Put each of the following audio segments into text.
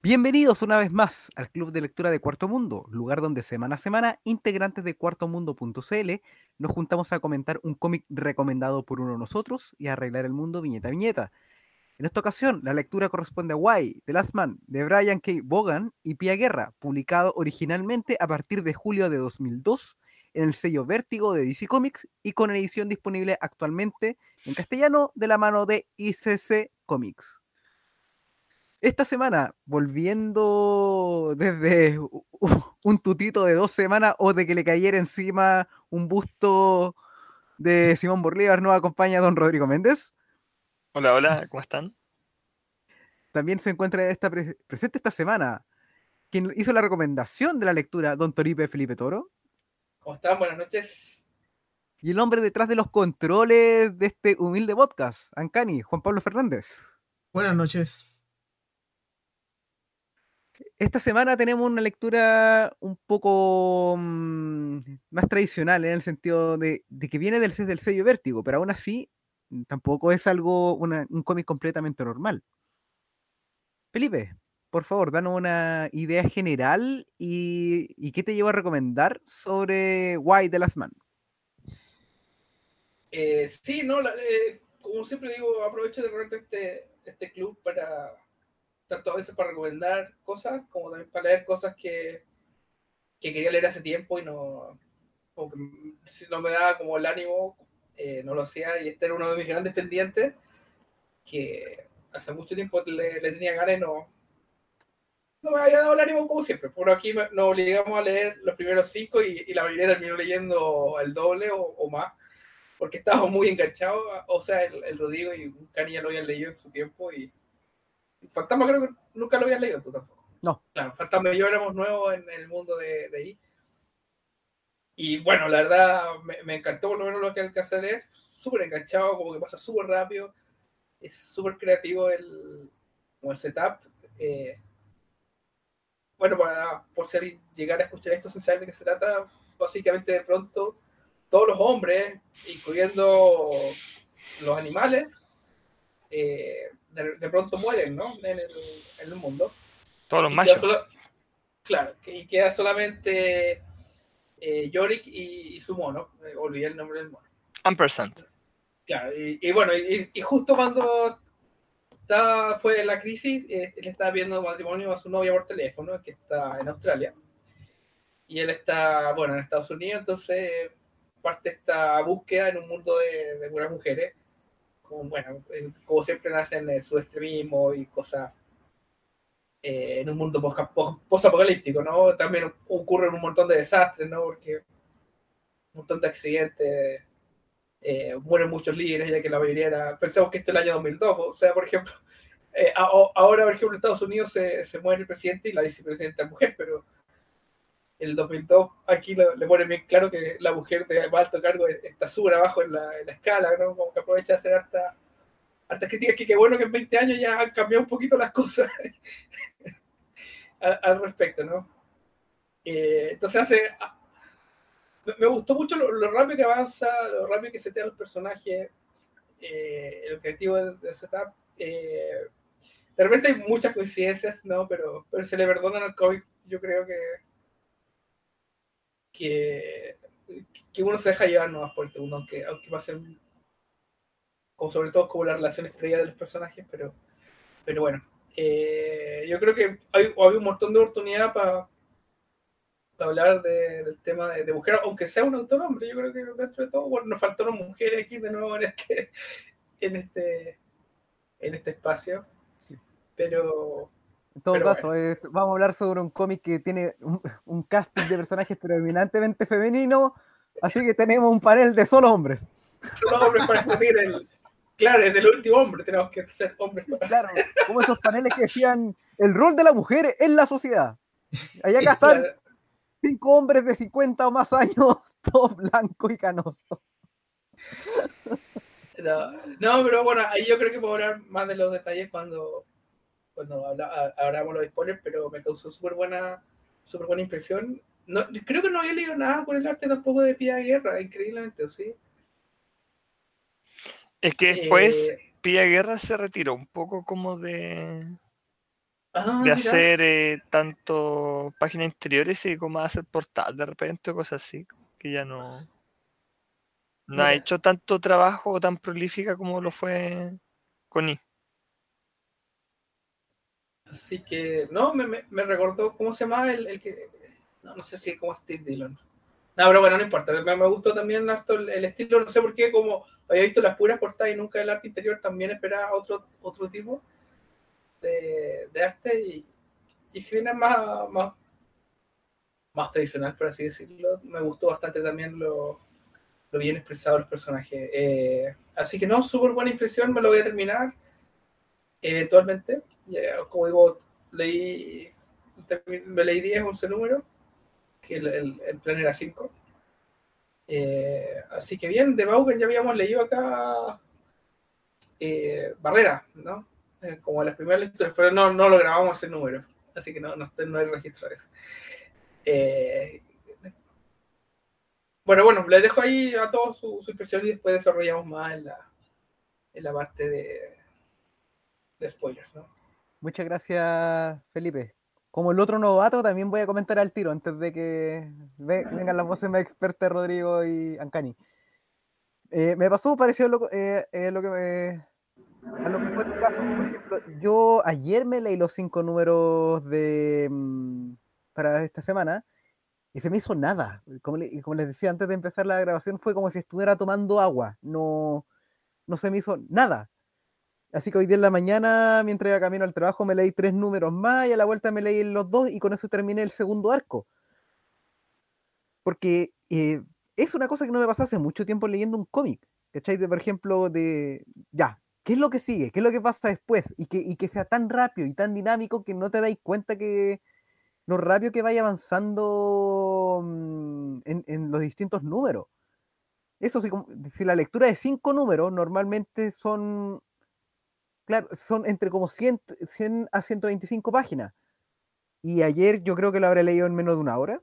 Bienvenidos una vez más al Club de Lectura de Cuarto Mundo, lugar donde semana a semana integrantes de cuartomundo.cl nos juntamos a comentar un cómic recomendado por uno de nosotros y arreglar el mundo viñeta a viñeta. En esta ocasión, la lectura corresponde a Why, The Last Man, de Brian K. Bogan y Pia Guerra, publicado originalmente a partir de julio de 2002 en el sello Vértigo de DC Comics y con edición disponible actualmente en castellano de la mano de ICC Comics. Esta semana, volviendo desde un tutito de dos semanas o de que le cayera encima un busto de Simón Bolívar, nos acompaña don Rodrigo Méndez. Hola, hola, ¿cómo están? También se encuentra esta presente esta semana quien hizo la recomendación de la lectura, don Toripe Felipe Toro. ¿Cómo están? Buenas noches. Y el hombre detrás de los controles de este humilde podcast, Ancani, Juan Pablo Fernández. Buenas noches. Esta semana tenemos una lectura un poco mm, más tradicional en el sentido de, que viene del, sello Vértigo, pero aún así mm, tampoco es algo, un cómic completamente normal. Felipe, por favor, danos una idea general y, qué te llevo a recomendar sobre Why the Last Man. Eh, sí, no, eh, como siempre digo, aprovecho de este, este club para tanto a veces para recomendar cosas como también para leer cosas que, que quería leer hace tiempo y no, no me daba como el ánimo, eh, no lo hacía y este era uno de mis grandes pendientes que hace mucho tiempo le, tenía ganas y no, no me había dado el ánimo como siempre. Por aquí nos obligamos a leer los primeros cinco y, la mayoría terminó leyendo el doble o, más porque estábamos muy enganchados, o sea, el, Rodrigo y un ya lo habían leído en su tiempo y Fantasma creo que nunca lo habías leído tú tampoco. No. Claro, Fantasma y yo éramos nuevos en, el mundo de, de ahí. Y bueno, la verdad me, encantó por lo menos lo que alcancé a leer. Súper enganchado, como que pasa súper rápido. Es súper creativo el, el setup. Eh, bueno, para, por si llegar a escuchar esto sin saber de qué se trata, básicamente de pronto todos los hombres, incluyendo los animales, eh, de, pronto mueren, ¿no? En el, en el mundo. Todos los machos. claro, y queda solamente eh, Yorick y, su mono. Eh, olvidé el nombre del mono. Ampersand. Claro, y, bueno, y, justo cuando estaba, fue la crisis, eh, él estaba viendo matrimonio a su novia por teléfono, que está en Australia. Y él está, bueno, en Estados Unidos, entonces parte esta búsqueda en un mundo de, de puras mujeres como, bueno, como siempre nacen en su extremismo y cosas eh, en un mundo post-apocalíptico, ¿no? También ocurren un montón de desastres, ¿no? Porque un montón de accidentes, eh, mueren muchos líderes, ya que la mayoría era, pensamos que esto es el año 2002, o sea, por ejemplo, eh, ahora, por ejemplo, en Estados Unidos se, se muere el presidente y la vicepresidenta es mujer, pero el 2002, aquí le ponen bien claro que la mujer de alto cargo está súper abajo en la, escala, ¿no? Como que aprovecha de hacer harta, hartas críticas, que qué bueno que en 20 años ya han cambiado un poquito las cosas al, respecto, ¿no? Eh, entonces hace... Me gustó mucho lo, rápido que avanza, lo rápido que setean los personajes, eh, el creativo del, setup. Eh, de repente hay muchas coincidencias, ¿no? Pero, pero se le perdonan al cómic, yo creo que que, que uno se deja llevar nomás por el segundo, aunque, aunque va a ser como sobre todo como las relaciones previas de los personajes, pero, pero bueno, eh, yo creo que hay, había un montón de oportunidad para hablar del tema de, mujeres, aunque sea un autor hombre, yo creo que dentro de todo, bueno, nos faltaron mujeres aquí de nuevo en este, en este, en este espacio, pero, en todo caso, vamos a hablar sobre un cómic que tiene un, casting de personajes predominantemente femenino, así que tenemos un panel de solo hombres. Solo hombres para discutir el. Claro, desde el último hombre tenemos que ser hombres. Claro, como esos paneles que decían el rol de la mujer en la sociedad. Allá acá están cinco hombres de 50 o más años, todos blancos y canosos. No, no, pero bueno, ahí yo creo que puedo hablar más de los detalles cuando cuando hablamos los spoilers, pero me causó súper buena, super buena impresión. No, creo que no había leído nada con el arte tampoco de Pia Guerra, increíblemente, ¿o sí? Es que después eh, Pia Guerra se retiró un poco como de... Ah, de hacer eh, tanto páginas interiores y como hacer portal de repente cosas así, que ya no, no ha hecho tanto trabajo tan prolífica como lo fue Connie. Así que, no, me, me, me recordó, ¿cómo se llama? El, el que, no, no sé si es como Steve Dillon. No, pero bueno, no importa. Me, me gustó también harto el, el estilo, no sé por qué, como había visto las puras portadas y nunca el arte interior, también esperaba otro, otro tipo de, de arte. Y, y si bien es más, más, más tradicional, por así decirlo, me gustó bastante también lo, lo bien expresado los personajes. Eh, así que no, súper buena impresión, me lo voy a terminar eventualmente. Ya, como digo, leí, me leí 10, 11 números, que el, plan era 5. Eh, así que bien, de Baugen ya habíamos leído acá eh, Barrera, ¿no? Eh, como las primeras lecturas, pero no, no lo grabamos ese número, así que no, no, no hay registro de eso. Eh, bueno, bueno, les dejo ahí a todos su, su impresión y después desarrollamos más en la, en la parte de spoilers, ¿no? Muchas gracias, Felipe. Como el otro novato, también voy a comentar al tiro antes de que ve- vengan las voces más expertas Rodrigo y Ancani. Eh, me pasó parecido lo, eh, eh, lo que me- a lo que fue tu caso. Por ejemplo, yo ayer me leí los cinco números de mm, para esta semana y se me hizo nada. Como, le- como les decía antes de empezar la grabación, fue como si estuviera tomando agua. No, no se me hizo nada. Así que hoy día en la mañana, mientras iba camino al trabajo, me leí tres números más y a la vuelta me leí los dos y con eso terminé el segundo arco. Porque eh, es una cosa que no me pasa hace mucho tiempo leyendo un cómic. ¿Cachai? De, por ejemplo, de, ya, ¿qué es lo que sigue? ¿Qué es lo que pasa después? Y que, y que sea tan rápido y tan dinámico que no te dais cuenta que lo rápido que vaya avanzando mm, en, los distintos números. Eso sí, como, si la lectura de cinco números normalmente son claro, son entre como 100, 100 a 125 páginas. Y ayer yo creo que lo habré leído en menos de una hora.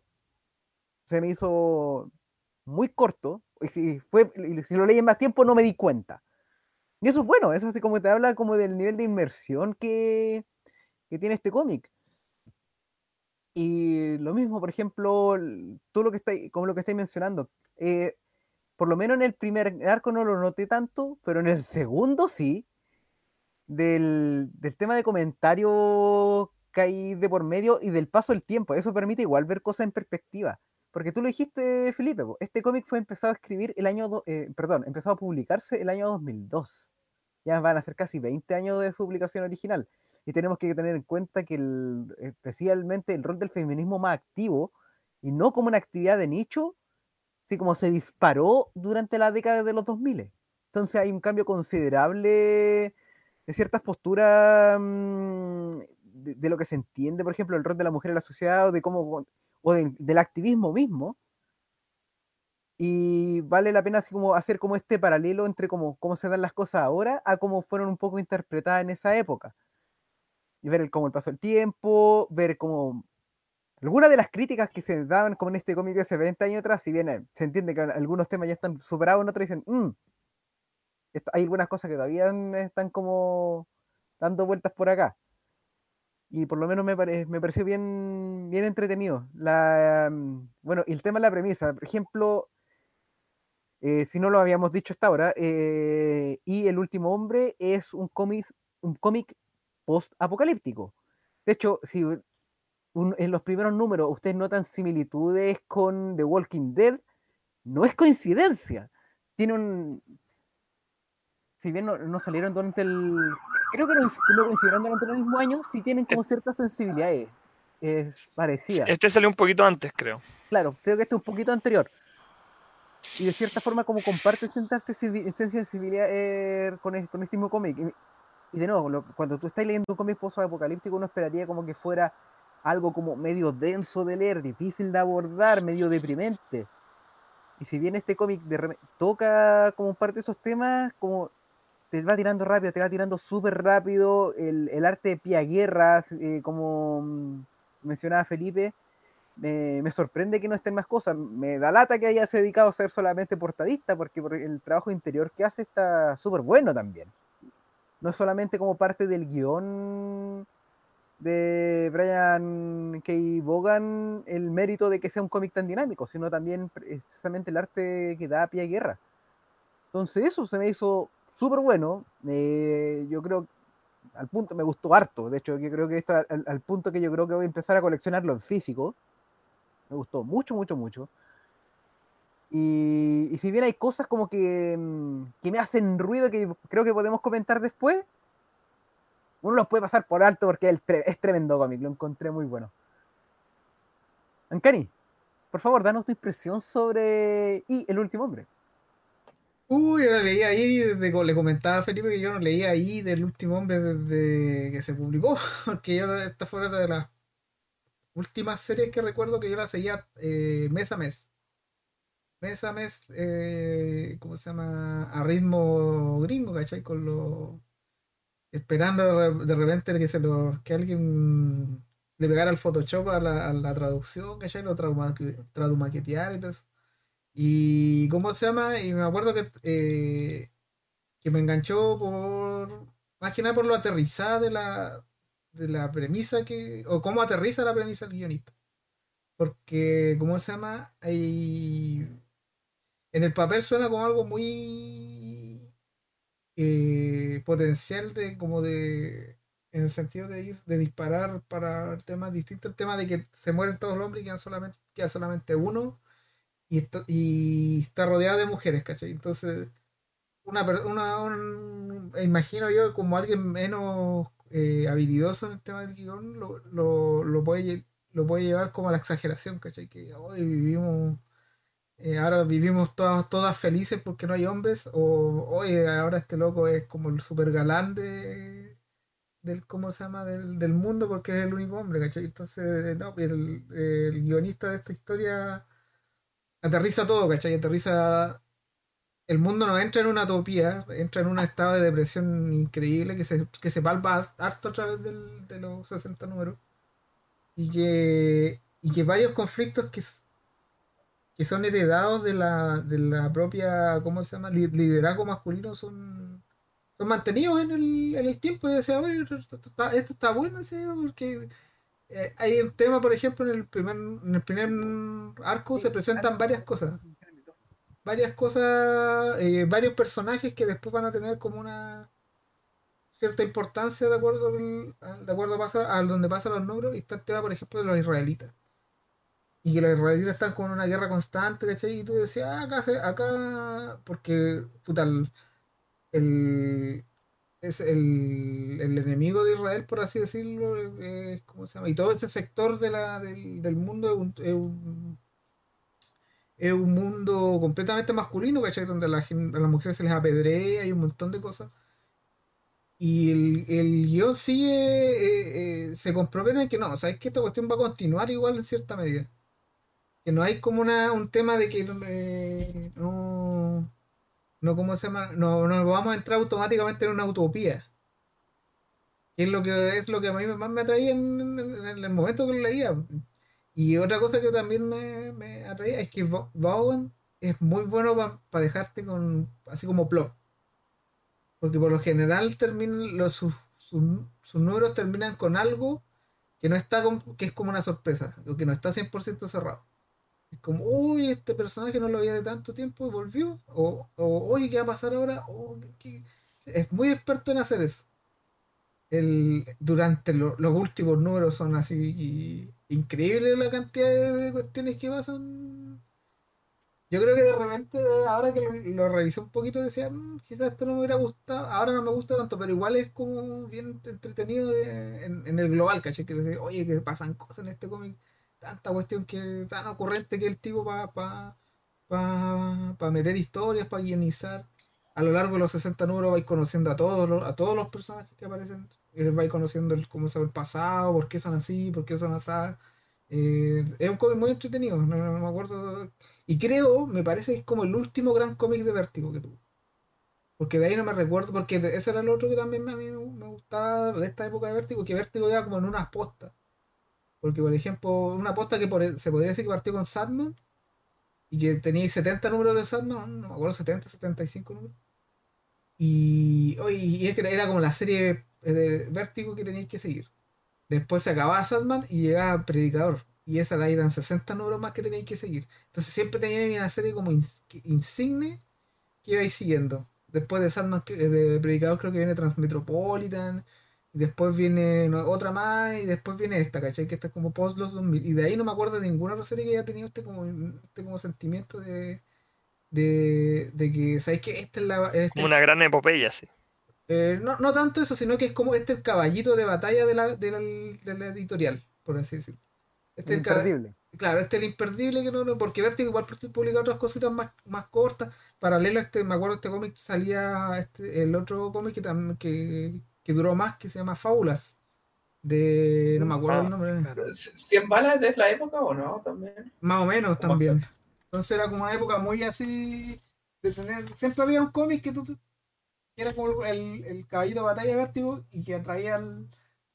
Se me hizo muy corto. Y si, fue, si lo leí en más tiempo no me di cuenta. Y eso es bueno, eso así como te habla como del nivel de inmersión que, que tiene este cómic. Y lo mismo, por ejemplo, todo lo que estáis, como lo que estáis mencionando. eh, por lo menos en el primer arco no lo noté tanto, pero en el segundo sí del, del tema de comentarios que hay de por medio y del paso del tiempo. Eso permite igual ver cosas en perspectiva. Porque tú lo dijiste, Felipe, este cómic fue empezado a escribir el año, do- eh, perdón, empezado a publicarse el año 2002. Ya van a ser casi 20 años de su publicación original. Y tenemos que tener en cuenta que especialmente el rol del feminismo más activo, y no como una actividad de nicho, así como se disparó durante la década de los 2000. Entonces hay un cambio considerable de ciertas posturas mm, de, lo que se entiende, por ejemplo, el rol de la mujer en la sociedad o de cómo o de- del activismo mismo. Y vale la pena así como hacer como este paralelo entre cómo, cómo se dan las cosas ahora a cómo fueron un poco interpretadas en esa época. Y ver el, cómo el paso del tiempo, ver cómo algunas de las críticas que se daban como en este cómic de hace 20 años atrás, si bien eh, se entiende que algunos temas ya están superados, en otros dicen, "Mm, hay algunas cosas que todavía están como dando vueltas por acá. Y por lo menos me, pare- me pareció bien, bien entretenido. Mm, bueno, el tema de la premisa, por ejemplo, eh, si no lo habíamos dicho hasta ahora, eh, y El último hombre es un cómic, un cómic post-apocalíptico. De hecho, si en los primeros números ustedes notan similitudes con The Walking Dead, no es coincidencia. Tiene un. Si bien no, no salieron durante el. Creo que no, no coincidieron durante el mismo año, sí tienen como ciertas sensibilidades eh, parecidas. Este salió un poquito antes, creo. Claro, creo que este es un poquito anterior. Y de cierta forma, como comparte sentarte sensibilidad eh, con, es- con este mismo cómic. Y, y de nuevo, lo- cuando tú estás leyendo un cómic post-apocalíptico, uno esperaría como que fuera algo como medio denso de leer, difícil de abordar, medio deprimente. Y si bien este cómic toca como parte de esos temas, como te va tirando rápido, te va tirando súper rápido, el, el arte de Pia Guerra, eh, como mm, mencionaba Felipe, me, me sorprende que no estén más cosas. Me da lata que haya se dedicado a ser solamente portadista, porque por el trabajo interior que hace está súper bueno también. No es solamente como parte del guion de Brian K. Vaughan el mérito de que sea un cómic tan dinámico, sino también precisamente el arte que da pie a guerra. Entonces eso se me hizo súper bueno. Eh, yo creo, al punto, me gustó harto. De hecho, yo creo que esto al, punto que yo creo que voy a empezar a coleccionarlo en físico. Me gustó mucho, mucho, mucho. Y, y si bien hay cosas como que, mm, que me hacen ruido que creo que podemos comentar después, uno los puede pasar por alto porque es, es tremendo cómic, lo encontré muy bueno. Ancani, por favor, danos tu impresión sobre Y el último hombre. Uy, yo lo leí ahí, le comentaba a Felipe que yo no leía ahí del último hombre desde que se publicó, porque yo esta fue una de las últimas series que recuerdo que yo la seguía eh, mes a mes. Mes a mes, eh, ¿cómo se llama? A ritmo gringo, ¿cachai? Con los esperando de repente que se lo, que alguien le pegara el Photoshop a la, a la traducción, ¿cachai? Lo tradumaquetear y todo eso. Y ¿cómo se llama? Y me acuerdo que, eh, que me enganchó por más que nada por lo aterrizada de la, de la premisa que, o cómo aterriza la premisa el guionista. Porque, ¿cómo se llama? Hay, en el papel suena como algo muy eh, potencial de como de en el sentido de ir de disparar para temas distintos el tema de que se mueren todos los hombres y quedan solamente queda solamente uno y está, y está rodeado de mujeres ¿cachai? entonces una, una imagino yo como alguien menos eh, habilidoso en el tema del guion lo, lo, lo, puede lo puede llevar como a la exageración ¿cachai? que hoy vivimos eh, ahora vivimos todas, todas felices porque no hay hombres, o oye, ahora este loco es como el super galán de, del, ¿cómo se llama? Del, del mundo porque es el único hombre, ¿cachai? Entonces, no, el, el guionista de esta historia aterriza todo, ¿cachai? Aterriza el mundo no entra en una utopía, entra en un estado de depresión increíble que se, que se palpa harto a través del, de los 60 números. Y que, y que varios conflictos que que son heredados de la, de la propia, ¿cómo se llama? Liderazgo masculino son, son mantenidos en el, el tiempo. Y decía, oye, esto está, esto está bueno, porque eh, hay un tema, por ejemplo, en el primer, en el primer arco se presentan varias cosas. Varias cosas, eh, varios personajes que después van a tener como una cierta importancia de acuerdo, de acuerdo a, a donde pasan los números. Y está el tema, por ejemplo, de los israelitas y que los israelíes están con una guerra constante, ¿cachai? Y tú decías, ah, acá, acá, porque, puta, el, es el, el, enemigo de Israel, por así decirlo, es, ¿cómo se llama? Y todo este sector de la, del, del mundo es un, es un, mundo completamente masculino, ¿cachai? Donde a, la, a las mujeres se les apedrea y un montón de cosas. Y el, el guion sigue, eh, eh, se compromete en que no, sabes que esta cuestión va a continuar igual en cierta medida que no hay como una, un tema de que eh, no, no, ¿cómo se? No, no vamos a entrar automáticamente en una utopía. Es lo que es lo que a mí más me atraía en, el momento que lo leía. Y otra cosa que también me, me atraía es que Bowen es muy bueno para dejarte con así como plot. Porque por lo general terminan los, sus, sus, números terminan con algo que no está que es como una sorpresa, que no está 100% cerrado como, uy, este personaje no lo veía de tanto tiempo y volvió. O, o oye, ¿qué va a pasar ahora? Es muy experto en hacer eso. El, durante los últimos números son así increíbles la cantidad de, cuestiones que pasan. Yo creo que de repente, ahora que lo, revisé un poquito, decía, mm, quizás esto no me hubiera gustado, ahora no me gusta tanto, pero igual es como bien entretenido en, el global, ¿caché? Que dice, oye, que pasan cosas en este cómic tanta cuestión que tan ocurrente que el tipo para pa, pa, meter historias, para guionizar. A lo largo de los 60 números vais conociendo a todos los, a todos los personajes que aparecen. Y les vais conociendo el, cómo es el pasado, por qué son así, por qué son así. Eh, es un cómic muy entretenido, no, me acuerdo. Y creo, me parece que es como el último gran cómic de Vértigo que tuvo. Porque de ahí no me recuerdo, porque ese era el otro que también a mí me gustaba de esta época de Vértigo, que Vértigo iba como en unas postas. Porque, por ejemplo, una aposta que e, se podría decir que partió con Sandman y que tenía 70 números de Sandman, no me acuerdo, 70, 75 números. Y, y es que era como la serie de Vértigo que teníais que seguir. Después se acababa Sandman y llegaba Predicador. Y esa la eran 60 números más que tenéis que seguir. Entonces siempre tenían una serie como insigne que ibais siguiendo. Después de Sandman, de Predicador creo que viene Transmetropolitan. Y después viene otra más. Y después viene esta, ¿cachai? Que esta es como post los 2000. Y de ahí no me acuerdo de ninguna otra serie que haya tenido este como, este como sentimiento de, de, de que, ¿sabéis que Esta es la... este- Como una gran epopeya, sí. eh, no, no tanto eso, sino que es como este el caballito de batalla de la, de la, de la editorial, por así decirlo. Este es el Imperdible. Claro, este es el imperdible que no, no- porque Vértigo igual publica otras cositas más, más cortas. Paralelo a este, me acuerdo este cómic salía este, el otro cómic que, que, que duró más, que se llama Fábulas. De. no me acuerdo Ah, el nombre. ¿100 balas de la época o no? También. Más o menos ¿Cómo también. Entonces era como una época muy así de tener. Siempre había un cómic que tú, tú- que era como el, el caballito de batalla de vértigo y que atraía al,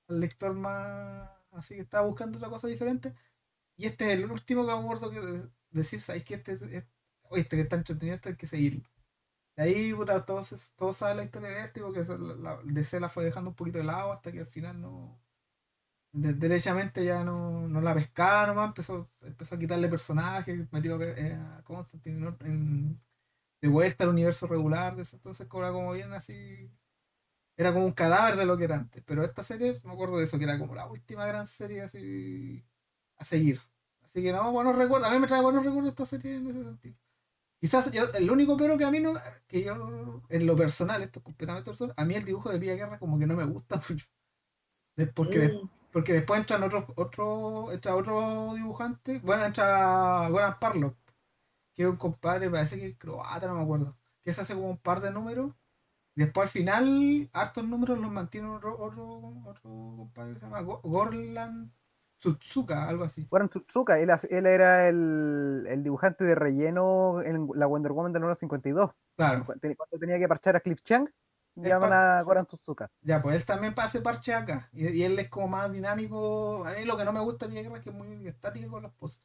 al lector más así que estaba buscando otra cosa diferente. Y este es el último que me acuerdo que de- decir, ¿sabes que este, es- oye, este que está entretenido, este hay que seguirlo. Ahí, puta, todos, todos saben la historia de Vértigo, que la, DC la fue dejando un poquito de lado hasta que al final no. de- derechamente ya no, no la pescaba nomás, empezó, empezó a quitarle personajes, metió eh, a Constantine en- de vuelta al universo regular, de ese entonces era como bien así. Era como un cadáver de lo que era antes. Pero esta serie, me acuerdo de eso, que era como la última gran serie así a seguir. Así que no, buenos recuerdos. A mí me trae buenos recuerdos esta serie en ese sentido. Quizás yo, el único pero que a mí no, que yo, en lo personal, esto es completamente personal, a mí el dibujo de Pía Guerra como que no me gusta mucho. Porque, de- Mm. porque después entran otros, otro, entra otro dibujante, bueno, entra Goran Parlov, que es un compadre, parece que es croata, no me acuerdo, que se hace como un par de números, después al final, hartos números los mantiene otro, otro, otro compadre que se llama Go- Gorlan Tsutsuka, algo así. Goran Tsutsuka, él, él era el, el dibujante de relleno en la Wonder Woman del número 52. Claro, Cuando tenía que parchar a Cliff Chang, llaman a Goran Tsutsuka. ya, pues él también hace parche acá, y, y él es como más dinámico, a mí lo que no me gusta de Guerra es que es muy estático con las poses.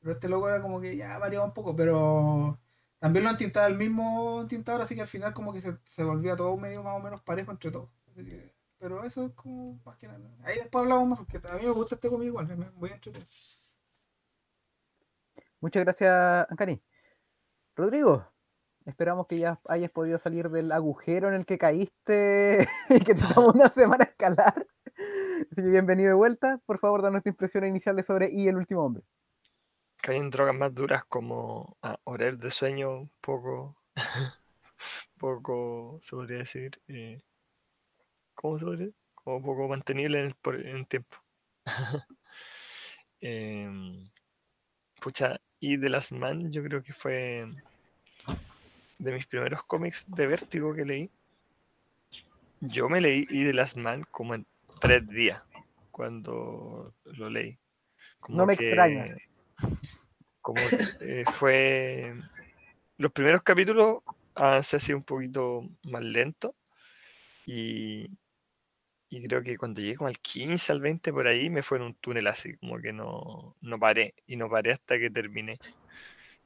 Pero este loco era como que ya variaba un poco, pero también lo han tintado el mismo tintador, así que al final como que se, se volvía todo medio más o menos parejo entre todos. Así que- pero eso es como más que nada. Ahí después hablamos más, porque a mí me gusta este cómic igual, me voy a entretener. Muchas gracias, Ancani. Rodrigo, esperamos que ya hayas podido salir del agujero en el que caíste y que te tomó una semana escalar. Así que bienvenido de vuelta. Por favor, danos tu impresión iniciales sobre Y el último hombre. Que hay drogas más duras como ah, horario de sueño un poco, poco, se podría decir, eh, ¿cómo se podría? Como poco mantenible en el, por- en el tiempo. Em, pucha, y The Last Man yo creo que fue de mis primeros cómics de vértigo que leí. Yo me leí Y The Last Man como en tres días cuando lo leí. No me extraña. Como eh, fue. Los primeros capítulos avancé así un poquito más lento. Y, y creo que cuando llegué como al 15, al 20 por ahí, me fue en un túnel así, como que no, no paré. Y no paré hasta que terminé.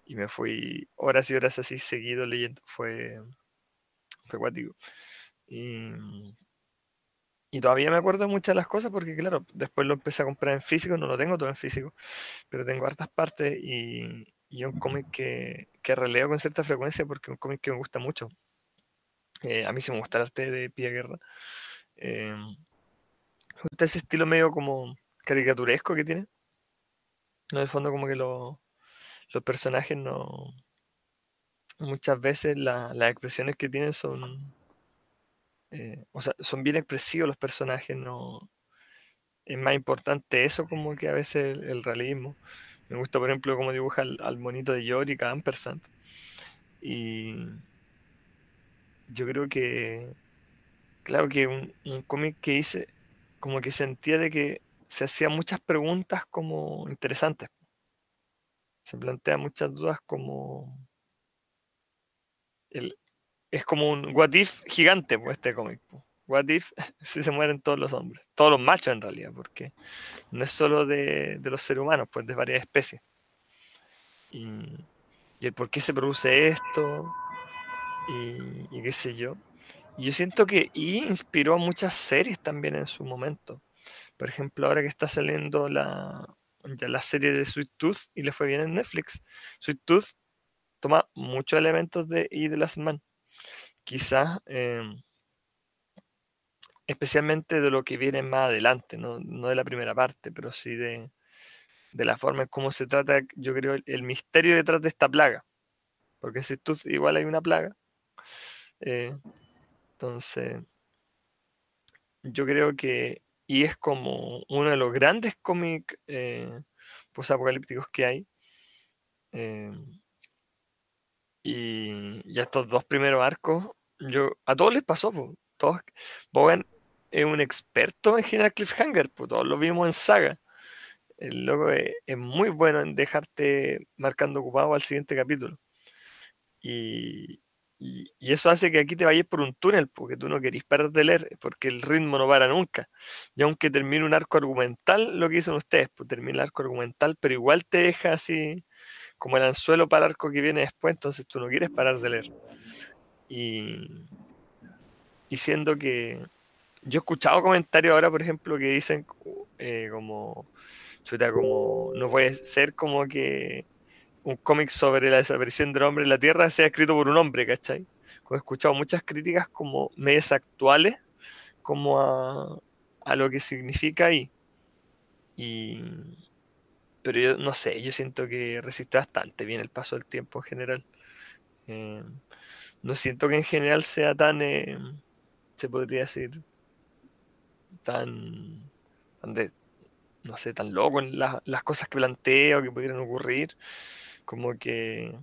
Y me fui horas y horas así seguido leyendo. Fue, fue cuático. Y, y todavía me acuerdo muchas de las cosas porque, claro, después lo empecé a comprar en físico, no lo tengo todo en físico, pero tengo hartas partes y, y un cómic que, que releo con cierta frecuencia porque es un cómic que me gusta mucho. Eh, a mí sí me gusta el arte de Pia Guerra. Me gusta ese estilo medio como caricaturesco que tiene. En el fondo como que lo- los personajes no... Muchas veces la- las expresiones que tienen son... eh, o sea, son bien expresivos los personajes, no... Es más importante eso como que a veces el, el realismo. Me gusta, por ejemplo, cómo dibuja al, al monito de Yorick, a Ampersand. Y yo creo que, claro que un, cómic que hice, como que sentía de que se hacían muchas preguntas como interesantes. Se plantea muchas dudas como... El, es como un what if gigante, pues, este cómic. pues. What if si se mueren todos los hombres, todos los machos en realidad, porque no es solo de, de los seres humanos, pues de varias especies. Y, y el por qué se produce esto, y, y qué sé yo. Yo siento que I inspiró a muchas series también en su momento. Por ejemplo, ahora que está saliendo la, ya la serie de Sweet Tooth y le fue bien en Netflix. Sweet Tooth toma muchos elementos de I de Last Man. Quizás, em, especialmente de lo que viene más adelante, no, no de la primera parte, pero sí de, de la forma en cómo se trata, yo creo, el, misterio detrás de esta plaga. Porque si tú igual hay una plaga. Eh, entonces, yo creo que, y es como uno de los grandes cómics eh, apocalípticos que hay. Eh, y, estos dos primeros arcos, yo, a todos les pasó, todos, Bogan es un experto en general cliffhanger, pues todos lo vimos en saga. El loco es, muy bueno en dejarte marcando ocupado al siguiente capítulo. Y, eso hace que aquí te vayas por un túnel, porque tú no querís parar de leer, porque el ritmo no para nunca. Y aunque termine un arco argumental, lo que dicen ustedes, pues termina el arco argumental, pero igual te deja así como el anzuelo para el arco que viene después, entonces tú no quieres parar de leer. Y, y siendo que yo he escuchado comentarios ahora, por ejemplo, que dicen eh, como chuta, como no puede ser como que un cómic sobre la desaparición del hombre en la Tierra sea escrito por un hombre, ¿cachai? he escuchado muchas críticas como medias actuales, como a, a lo que significa ahí. Y, pero yo no sé, yo siento que resiste bastante bien el paso del tiempo en general. Eh, no siento que en general sea tan, eh, se podría decir, tan, tan de, no sé, tan loco en las cosas que planteo que pudieran ocurrir. Como que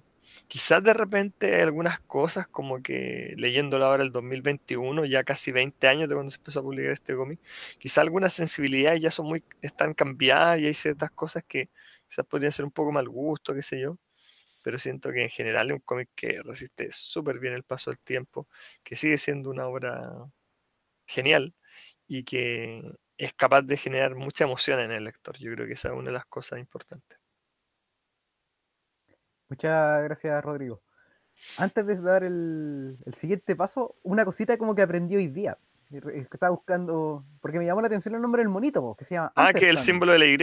quizás de repente hay algunas cosas, como que leyéndolo ahora el 2021, ya casi 20 años de cuando se empezó a publicar este cómic, quizás algunas sensibilidades ya son muy, están cambiadas y hay ciertas cosas que quizás podrían ser un poco mal gusto, qué sé yo. Pero siento que en general es un cómic que resiste súper bien el paso del tiempo, que sigue siendo una obra genial y que es capaz de generar mucha emoción en el lector. Yo creo que esa es una de las cosas importantes. Muchas gracias, Rodrigo. Antes de dar el, siguiente paso, una cosita como que aprendí hoy día. Estaba buscando, porque me llamó la atención el nombre del monito, que se llama. Ah, que es el símbolo de la Y.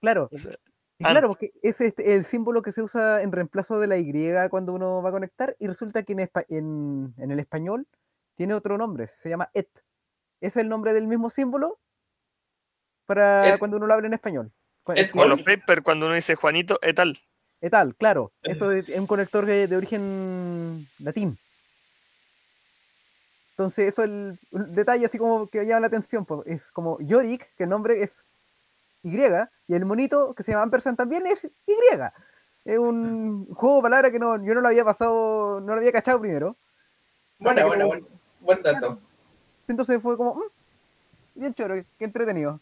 Claro. y claro, porque es este, el símbolo que se usa en reemplazo de la Y cuando uno va a conectar, y resulta que en, en el español tiene otro nombre, se llama et. Es el nombre del mismo símbolo, para cuando uno lo habla en español. Los papers, cuando uno dice Juanito, etal. Etal, claro. Eso es un conector de, origen latín. Entonces, eso es el, detalle así como que llama la atención. Pues, es como Yorick, que el nombre es Y, y el monito que se llama Ampersand también es Y. Es un juego de palabras que no, yo no lo había pasado, no lo había cachado primero. Bueno, bueno, bueno, buen dato. Entonces fue como, mm, bien choro, qué entretenido.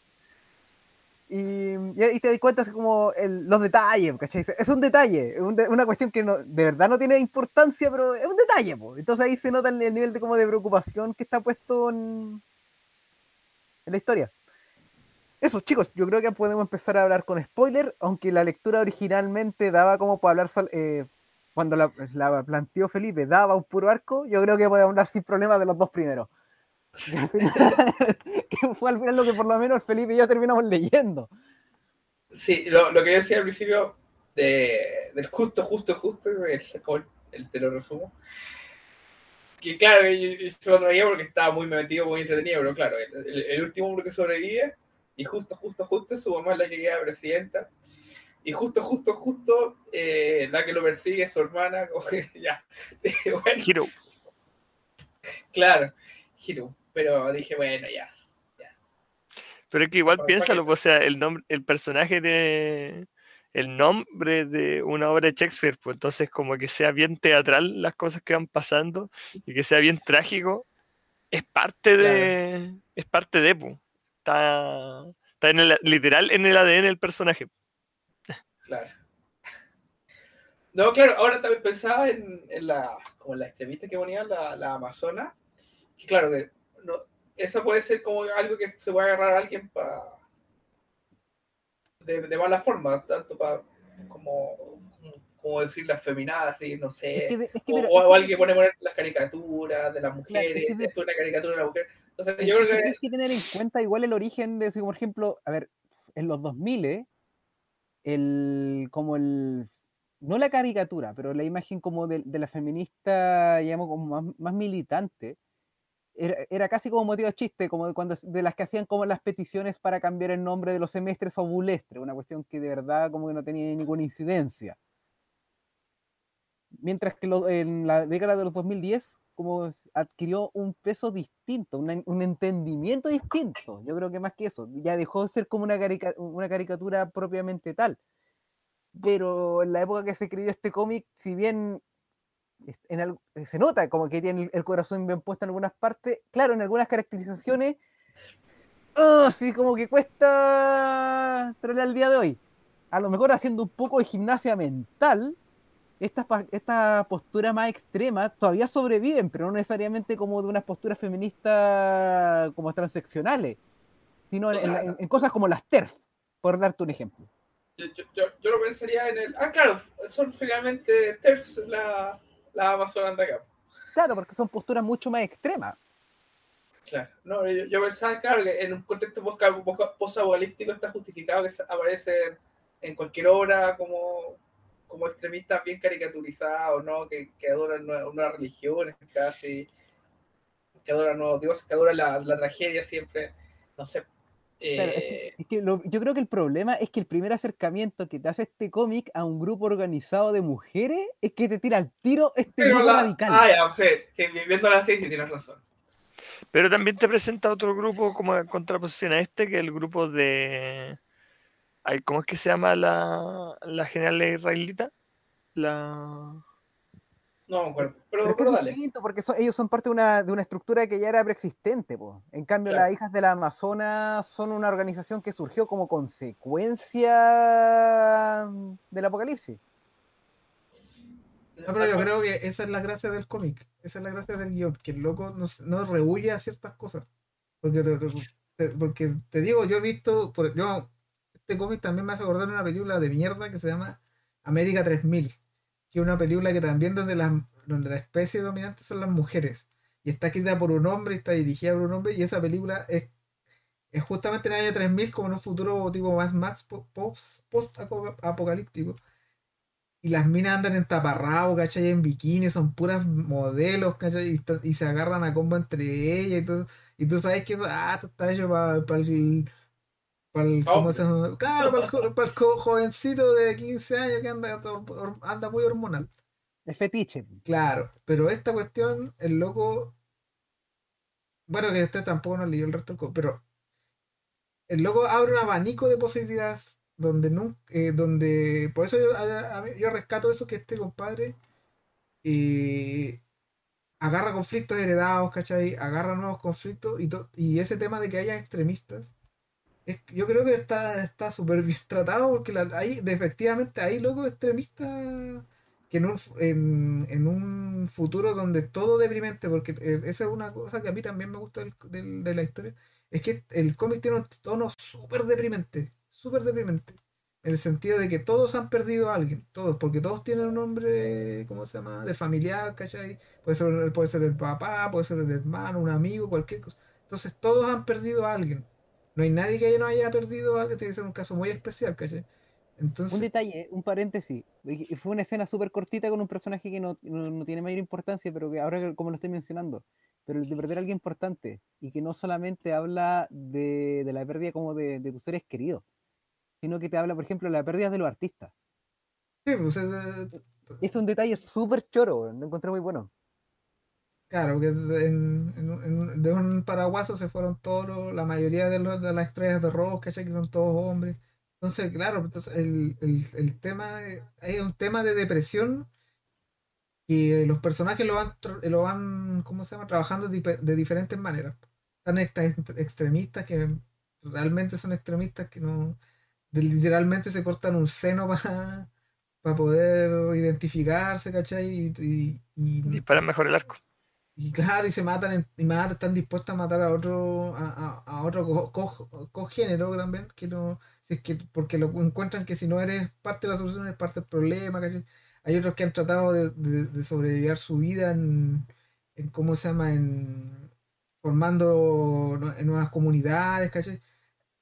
Y, y, te das cuenta es como los detalles, ¿cachai? Es un detalle, una cuestión que de verdad no tiene importancia, pero es un detalle, entonces ahí se nota el, nivel de como de preocupación que está puesto en, en la historia. Eso, chicos, yo creo que podemos empezar a hablar con spoiler, aunque la lectura originalmente daba como para hablar, eh, cuando la, la, planteó Felipe, daba un puro arco, yo creo que podemos hablar sin problema de los dos primeros. que fue al final lo que por lo menos Felipe y yo terminamos leyendo. Sí, lo, lo que yo decía al principio de, del justo, justo, justo, el, el, te lo resumo. Que claro, yo, se lo traía porque estaba muy metido, muy entretenido, pero claro, el, último hombre que sobrevive, y justo, justo, justo, su mamá es la que queda presidenta, y justo, justo, justo, eh, la que lo persigue es su hermana, ya. bueno, Claro, Hiro pero dije, bueno, ya. Pero es que igual piénsalo, o sea, el nombre, el personaje de el nombre de una obra de Shakespeare, pues entonces como que sea bien teatral las cosas que van pasando y que sea bien trágico, es parte de, es parte de, pues. está, está en el, literal en el ADN del personaje. Claro. No, claro, ahora también pensaba en, en la, como la entrevista que ponía la, la Amazona, que claro, que no, eso puede ser como algo que se puede agarrar a alguien para de, mala forma, tanto para como, como decir las feminadas, así, no sé. Es que, de- es que, o, mira, o eso- alguien pone poner las caricaturas de las mujeres, es que de- esto es una caricatura de la mujer. Entonces, Es yo creo que que tienes que tener en cuenta igual el origen de, si por ejemplo, a ver, en los 2000, el, como el, no la caricatura, pero la imagen como de, de la feminista, digamos, como más, más militante, era, era casi como motivo de chiste, como de, cuando, de las que hacían como las peticiones para cambiar el nombre de los semestres a bulestre, una cuestión que de verdad como que no tenía ninguna incidencia. Mientras que lo- en la década de los 2010 como adquirió un peso distinto, una- un entendimiento distinto. Yo creo que más que eso, ya dejó de ser como una, carica- una caricatura propiamente tal. Pero en la época que se escribió este cómic, si bien en al- se nota como que tiene el- corazón bien puesto en algunas partes, claro, en algunas caracterizaciones, oh, sí, como que cuesta trolear el día de hoy. A lo mejor haciendo un poco de gimnasia mental, estas pa- esta postura más extrema todavía sobreviven, pero no necesariamente como de unas posturas feministas como transeccionales, sino en, cosas como las TERF, por darte un ejemplo. yo, yo- yo- yo lo pensaría en el. Ah, claro, son finalmente TERFs la, la Amazon de acá. Claro, porque son posturas mucho más extremas. Claro, no, yo, yo pensaba, claro, que en un contexto post- post- post-apocalíptico está justificado que aparecen en cualquier obra como, como extremistas bien caricaturizados, ¿no? Que, que adoran nue- nuevas religiones casi, que adoran nuevos dioses, que adoran la, la tragedia siempre, no sé. Claro, es eh, que, es que lo- yo creo que el problema es que el primer acercamiento que te hace este cómic a un grupo organizado de mujeres es que te tira al tiro este pero grupo la- radical. Ah, ya, que viéndola así, sí tienes razón. Pero también te presenta otro grupo como en contraposición a este, que es el grupo de. ay, ¿Cómo es que se llama la, la general israelita? La. No me acuerdo, Pero pero, pero es dale. distinto, porque son- ellos son parte de una, de una estructura que ya era preexistente. po. En cambio, Claro. las hijas de la Amazonas son una organización que surgió como consecuencia del apocalipsis. No, pero yo creo que esa es la gracia del cómic, esa es la gracia del guion, que el loco no, no rehuye a ciertas cosas. Porque, porque te digo, yo he visto, yo, este cómic también me hace acordar una película de mierda que se llama América 3000, que es una película que también donde, las, donde la especie dominante son las mujeres, y está escrita por un hombre, está dirigida por un hombre, y esa película es, es justamente en el año 3000 como en un futuro tipo más Max post apocalíptico y las minas andan en taparrabo, ¿cachai? En bikini, son puras modelos, ¿cachai? Y, se agarran a combo entre ellas y todo. Y tú sabes que ah, está hecho para el, para el, ¿cómo se llama? Claro, para el, para jovencito de 15 años que anda, anda muy hormonal. Es fetiche. Claro, pero esta cuestión, el loco. Bueno, que usted tampoco nos leyó el resto del co- pero el loco abre un abanico de posibilidades donde nunca, donde por eso yo, a- a mí- yo rescato eso que este compadre eh, agarra conflictos heredados, ¿cachai? Agarra nuevos conflictos y, y ese tema de que haya extremistas, yo creo que está está súper bien tratado porque la, efectivamente hay locos extremistas que en un, en, un futuro donde todo deprimente, porque eh, esa es una cosa que a mí también me gusta del- de la historia, es que el cómic tiene un tono súper deprimente, súper deprimente, en el sentido de que todos han perdido a alguien, todos, porque todos tienen un nombre, ¿cómo se llama?, de familiar, ¿cachai? Puede ser, puede ser el papá, puede ser el hermano, un amigo, cualquier cosa. Entonces todos han perdido a alguien. No hay nadie que no haya perdido a alguien, tiene que ser un caso muy especial, ¿cachai? Un Entonces, detalle, un paréntesis. Fue una escena súper cortita con un personaje que no, no- no tiene mayor importancia, pero que ahora como lo estoy mencionando, pero el de perder a alguien importante y que no solamente habla de, de la pérdida como de, de tus seres queridos, sino que te habla, por ejemplo, de la pérdida de los artistas. sí, pues, eh, Es un detalle súper choro, lo encontré muy bueno. Claro, que en, en en de un paraguaso se fueron todos, la mayoría de, los- de las estrellas de rock, ¿cachai? Que son todos hombres. Entonces, claro, entonces el, el, el tema, hay un tema de depresión y los personajes lo van, lo van, ¿cómo se llama? Trabajando de, diferentes maneras. Están esta- est- extremistas que realmente son extremistas que no, literalmente se cortan un seno para poder identificarse, ¿cachai? Y, y- y- Disparan mejor el arco. Y claro, y se matan, en- y matan, están dispuestos a matar a otro, a, a- a otro co- co- cogénero también, que no, si es que, porque lo encuentran que si no eres parte de la solución, eres parte del problema, ¿cachai? hay otros que han tratado de, de, de sobrevivir su vida en, en, ¿cómo se llama? En formando en nuevas comunidades, ¿cachai?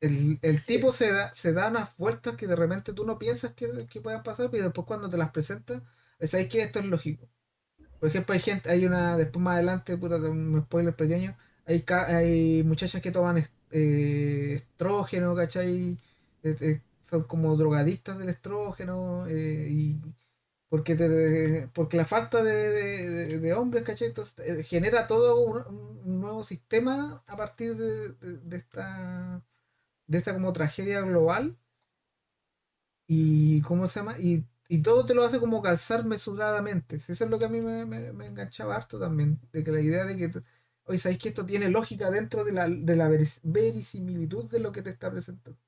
El, el Sí. tipo se da, se da unas vueltas que de repente tú no piensas que, que puedan pasar, pero después cuando te las presentan, sabes que esto es lógico. Por ejemplo, hay gente, hay una, después más adelante, puta, un spoiler pequeño, hay, hay muchachas que toman eh, estrógeno, ¿cachai? Eh, eh, son como drogadictas del estrógeno, eh, y porque, te- porque la falta de, de- hombres, ¿cachai? Entonces, genera todo un, un nuevo sistema a partir de- de esta, de esta como tragedia global y ¿cómo se llama? Y, y todo te lo hace como calzar mesuradamente. Eso es lo que a mí me, me- enganchaba harto también, de que la idea de que, oye, ¿sabéis que esto tiene lógica dentro de la, de la veris- verisimilitud de lo que te está presentando?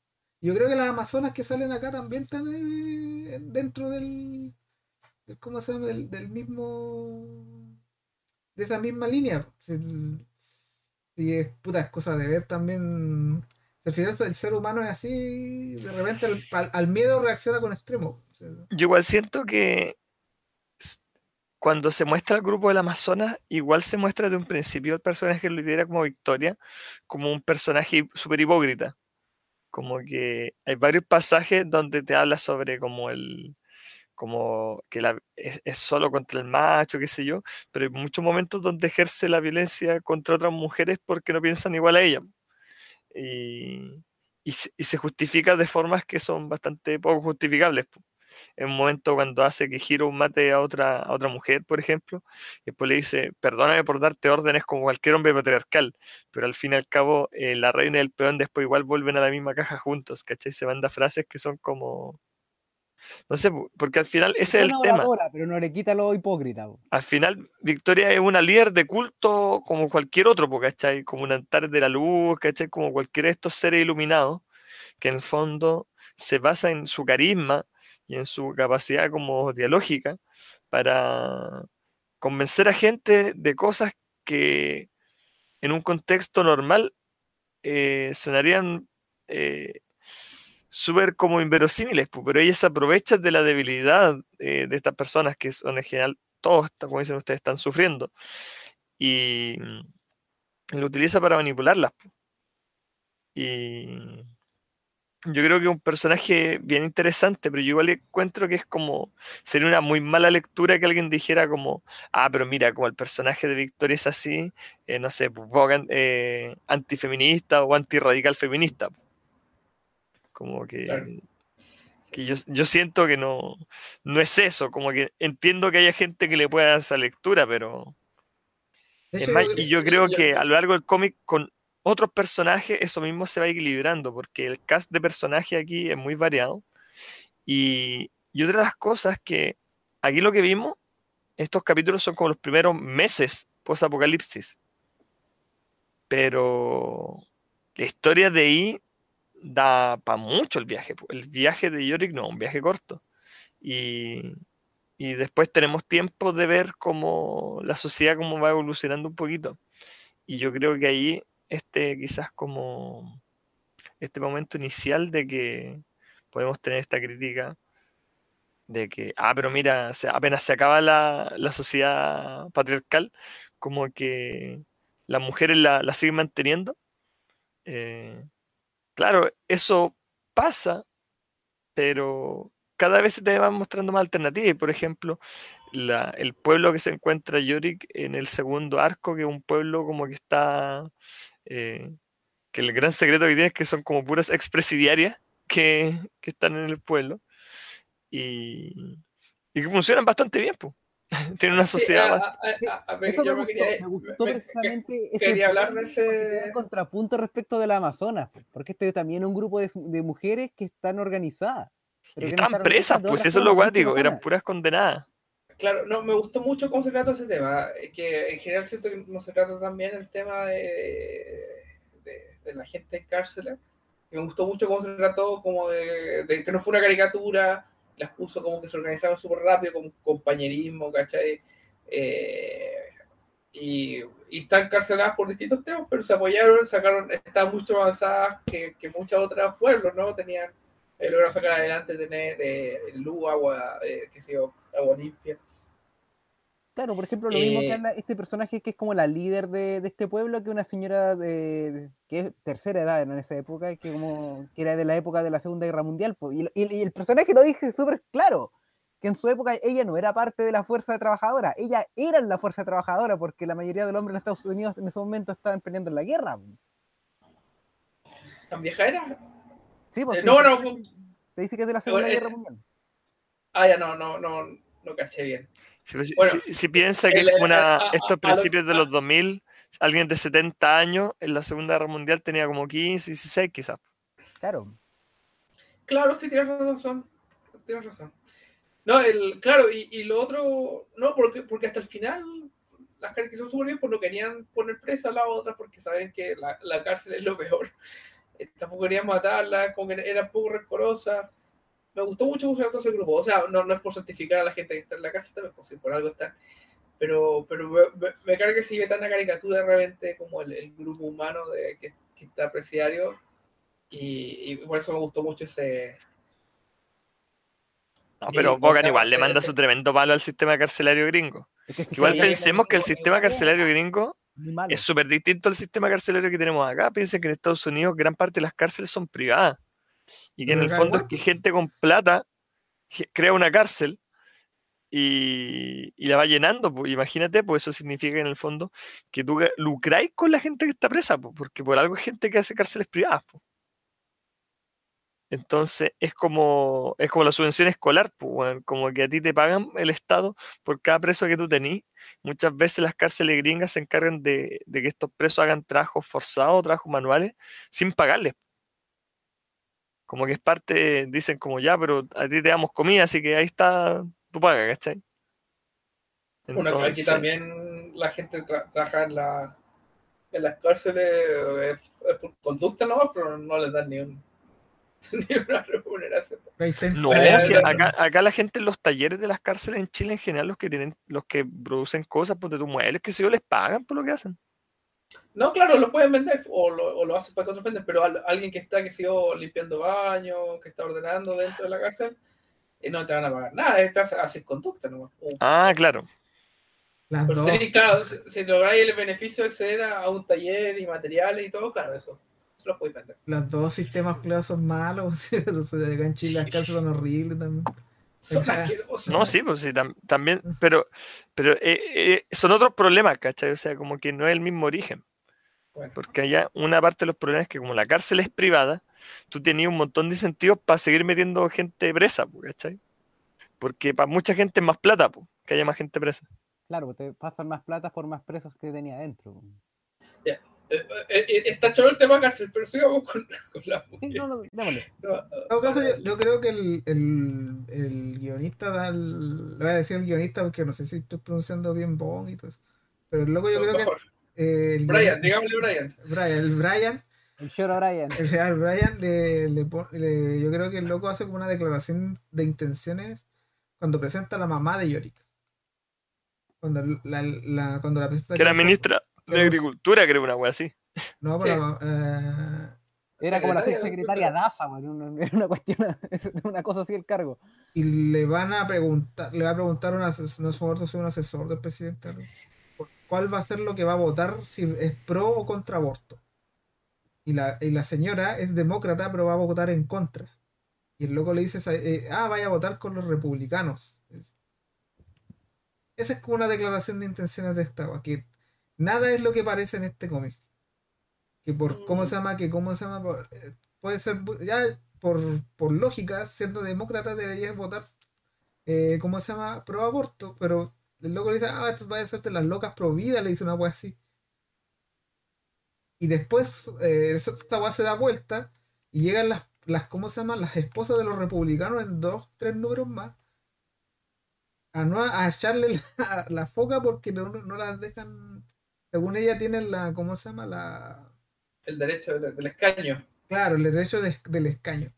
Yo creo que las amazonas que salen acá también están eh, dentro del, del- ¿cómo se llama? Del, del mismo, de esa misma línea. Si, si es puta, es cosa de ver también. Al final el ser humano es así, de repente al, miedo reacciona con extremo. Yo igual siento que cuando se muestra el grupo del Amazonas, igual se muestra de un principio el personaje que lo lidera como Victoria, como un personaje súper hipócrita. Como que hay varios pasajes donde te habla sobre como el, como que es solo contra el macho, qué sé yo, pero hay muchos momentos donde ejerce la violencia contra otras mujeres porque no piensan igual a ella. Y, y se, justifica de formas que son bastante poco justificables. En un momento cuando hace que Hiro mate a otra, a otra mujer, por ejemplo, y después le dice, perdóname por darte órdenes como cualquier hombre patriarcal, pero al fin y al cabo eh, la reina y el peón después igual vuelven a la misma caja juntos, ¿cachai? Se manda frases que son como... No sé, po, porque al final ese es el tema. pero no le quita lo hipócrita. Al final, Victoria es una líder de culto como cualquier otro, ¿cachai? Como un altar de la luz, ¿cachai? Como cualquiera de estos seres iluminados, que en el fondo se basa en su carisma y en su capacidad como dialógica para convencer a gente de cosas que en un contexto normal eh, sonarían eh, súper como inverosímiles, pero ella se aprovecha de la debilidad eh, de estas personas que son en general, todos, como dicen ustedes, están sufriendo y, y lo utiliza para manipularlas. Y yo creo que es un personaje bien interesante, pero yo igual encuentro que es como, sería una muy mala lectura que alguien dijera como, ah, pero mira, como el personaje de Victoria es así, eh, no sé, pues, eh, antifeminista o antirradical feminista. Como que, Claro. que yo, yo siento que no, no es eso, como que entiendo que haya gente que le pueda dar esa lectura, pero... Es más, y yo creo que a lo largo del cómic con otros personajes eso mismo se va equilibrando, porque el cast de personajes aquí es muy variado. Y, y otra de las cosas que aquí lo que vimos, estos capítulos son como los primeros meses post-apocalipsis. Pero la historia de ahí da para mucho el viaje. El viaje de Yorick no, un viaje corto. Y, y después tenemos tiempo de ver cómo la sociedad cómo va evolucionando un poquito. Y yo creo que ahí este quizás como este momento inicial de que podemos tener esta crítica de que, ah, pero mira, apenas se acaba la, la sociedad patriarcal, como que las mujeres la, la siguen manteniendo. Eh, claro, eso pasa, pero cada vez se te van mostrando más alternativas. Por ejemplo, el pueblo que se encuentra Yorick en el segundo arco, que es un pueblo como que está, eh, que el gran secreto que tiene es que son como puras expresidiarias que, que están en el pueblo y, y que funcionan bastante bien, pues. Tienen una sociedad precisamente ese quería hablar de ese- contrapunto respecto de la Amazonas, po, porque este también es un grupo de, de mujeres que están organizadas. y que no estaban están presas, pues eso es lo guático, eran puras condenadas. Claro, no, me gustó mucho cómo se trata ese tema, eh, que en general siento que no se trata también el tema de, de, de la gente en cárcel. Me gustó mucho cómo se trató, como de, de que no fue una caricatura, las puso como que se organizaron súper rápido, con compañerismo, ¿cachai? Eh, y, están encarceladas por distintos temas, pero se apoyaron, sacaron, estaban mucho más avanzadas que, que muchos otros pueblos, ¿no? Tenían eh, lograron sacar adelante, tener eh, luz, agua, eh, qué sé yo, agua limpia. Claro, por ejemplo, lo mismo que Eh, habla este personaje que es como la líder de, de este pueblo, que una señora de, de- que es tercera edad en esa época, que como que era de la época de la Segunda Guerra Mundial, y, lo- y- y el personaje lo dice súper claro, que en su época ella no era parte de la fuerza trabajadora, ella era la fuerza trabajadora, porque la mayoría de los hombres en Estados Unidos en ese momento estaban peleando en la guerra. ¿Tan vieja era? Sí, pues Eh, sí, no, no, te dice que es de la Segunda eh, Guerra Mundial. ah, ya no, no, no, no caché bien. Si, Bueno, si- si piensa que el- es una, a- a- estos a lo- principios de a- los 2000, alguien de 70 años en la Segunda Guerra Mundial tenía como 15, 16 quizás. Claro. Claro, sí, tienes razón. Tienes razón. No, el, claro, y, y lo otro, no, porque, porque hasta el final las caracterizaron súper bien, pues no querían poner presa a la otra porque saben que la, la cárcel es lo peor. Eh, Tampoco querían matarla, como que era poco rencorosa. Me gustó mucho trató ese grupo. O sea, no, no es por santificar a la gente que está en la cárcel, también, pues, si por algo están. Pero, pero me, me, me carga que se ve tan una caricatura realmente como el, el grupo humano de, que, que está presidiario. Y, y por eso me gustó mucho ese, No, pero o Bogan igual le manda su tremendo palo al sistema carcelario gringo. Es que si Igual se- pensemos que el sistema carcelario gringo es súper distinto al sistema carcelario que tenemos acá. Piensen que en Estados Unidos gran parte de las cárceles son privadas. Y que en el fondo es que gente con plata crea una cárcel y, y la va llenando. pues. Imagínate, pues eso significa que en el fondo que tú lucráis con la gente que está presa, pues, porque por algo hay gente que hace cárceles privadas. pues. Entonces es como, es como la subvención escolar, pues, como que a ti te pagan el Estado por cada preso que tú tenís. Muchas veces las cárceles gringas se encargan de, de que estos presos hagan trabajos forzados, trabajos manuales, sin pagarles. Como que es parte, dicen como ya, pero a ti te damos comida, así que ahí está tu paga, ¿cachai? Bueno, aquí Entonces, también la gente tra- trabaja en, la, en las cárceles es por conducta nomás, pero no les dan ni, un, ni una remuneración. No, acá, acá la gente en los talleres de las cárceles en Chile en general, los que tienen, los que producen cosas, pues de tus muebles, que si yo les pagan por lo que hacen. No, claro, lo pueden vender o lo, o lo hacen para que otros venden, pero al- alguien que está, que sigo limpiando baños, que está ordenando dentro de la cárcel, eh, no te van a pagar nada, estás haces conducta nomás. O- Ah, claro. las Pero dos. si, claro, si, si lográis el beneficio de acceder a, a un taller y materiales y todo, claro, eso, eso lo podéis vender. Los dos sistemas culiados son malos. o sea, acá en Chile las cárceles son horribles también. No, sí, pues sí, tam- también, pero, pero eh, eh, son otros problemas, ¿cachai? O sea, como que no es el mismo origen. Bueno, Porque allá una parte de los problemas es que como la cárcel es privada, tú tenías un montón de incentivos para seguir metiendo gente presa, ¿cachai? Porque para mucha gente es más plata, po, que haya más gente presa. Claro, te pasan más plata por más presos que tenía adentro. eh, eh, eh, está chulo el tema cárcel, pero sigamos con, con la mujer. no, no, démosle. No, En todo caso, yo, yo creo que el, el, el guionista da el- Le voy a decir el guionista porque no sé si estoy pronunciando bien Bond y todo eso. Pero el loco yo creo que. Eh, Brian, digámosle Brian. Brian, el Brian, El Short O'Brien. el real Brian, le, le yo creo que el loco hace como una declaración de intenciones cuando presenta a la mamá de Yorick. Cuando la, la, cuando la presenta Que era como- ministra de Agricultura, creo, una wea así. No, Sí. pero eh, Era como la Secretaria, subsecretaria DASA, weón, una, era una cuestión, una cosa así el cargo. y le van a preguntar, le va a preguntar un asesor, no si un asesor del presidente, ¿no? Cuál va a ser lo que va a votar, si es pro o contra aborto. Y la, y la señora es demócrata, pero va a votar en contra. Y el loco le dice, eh, ah, vaya a votar con los republicanos. Esa es como una declaración de intenciones de esta, que nada es lo que parece en este cómic. Que por cómo se llama, que cómo se llama, por- eh, puede ser, ya por, por lógica, siendo demócrata deberías votar, eh, ¿cómo se llama? Pro aborto, pero el loco le dice, ah, esto va a de las locas pro vida, le dice una wea así. Y después, eh, esta wea se da vuelta y llegan las, las, ¿cómo se llaman? Las esposas de los republicanos en dos, tres números más. A, no, a echarle la, la foca porque no, no las dejan, según ella tienen la, ¿cómo se llama? La, El derecho del, del escaño. Claro, el derecho de- del escaño.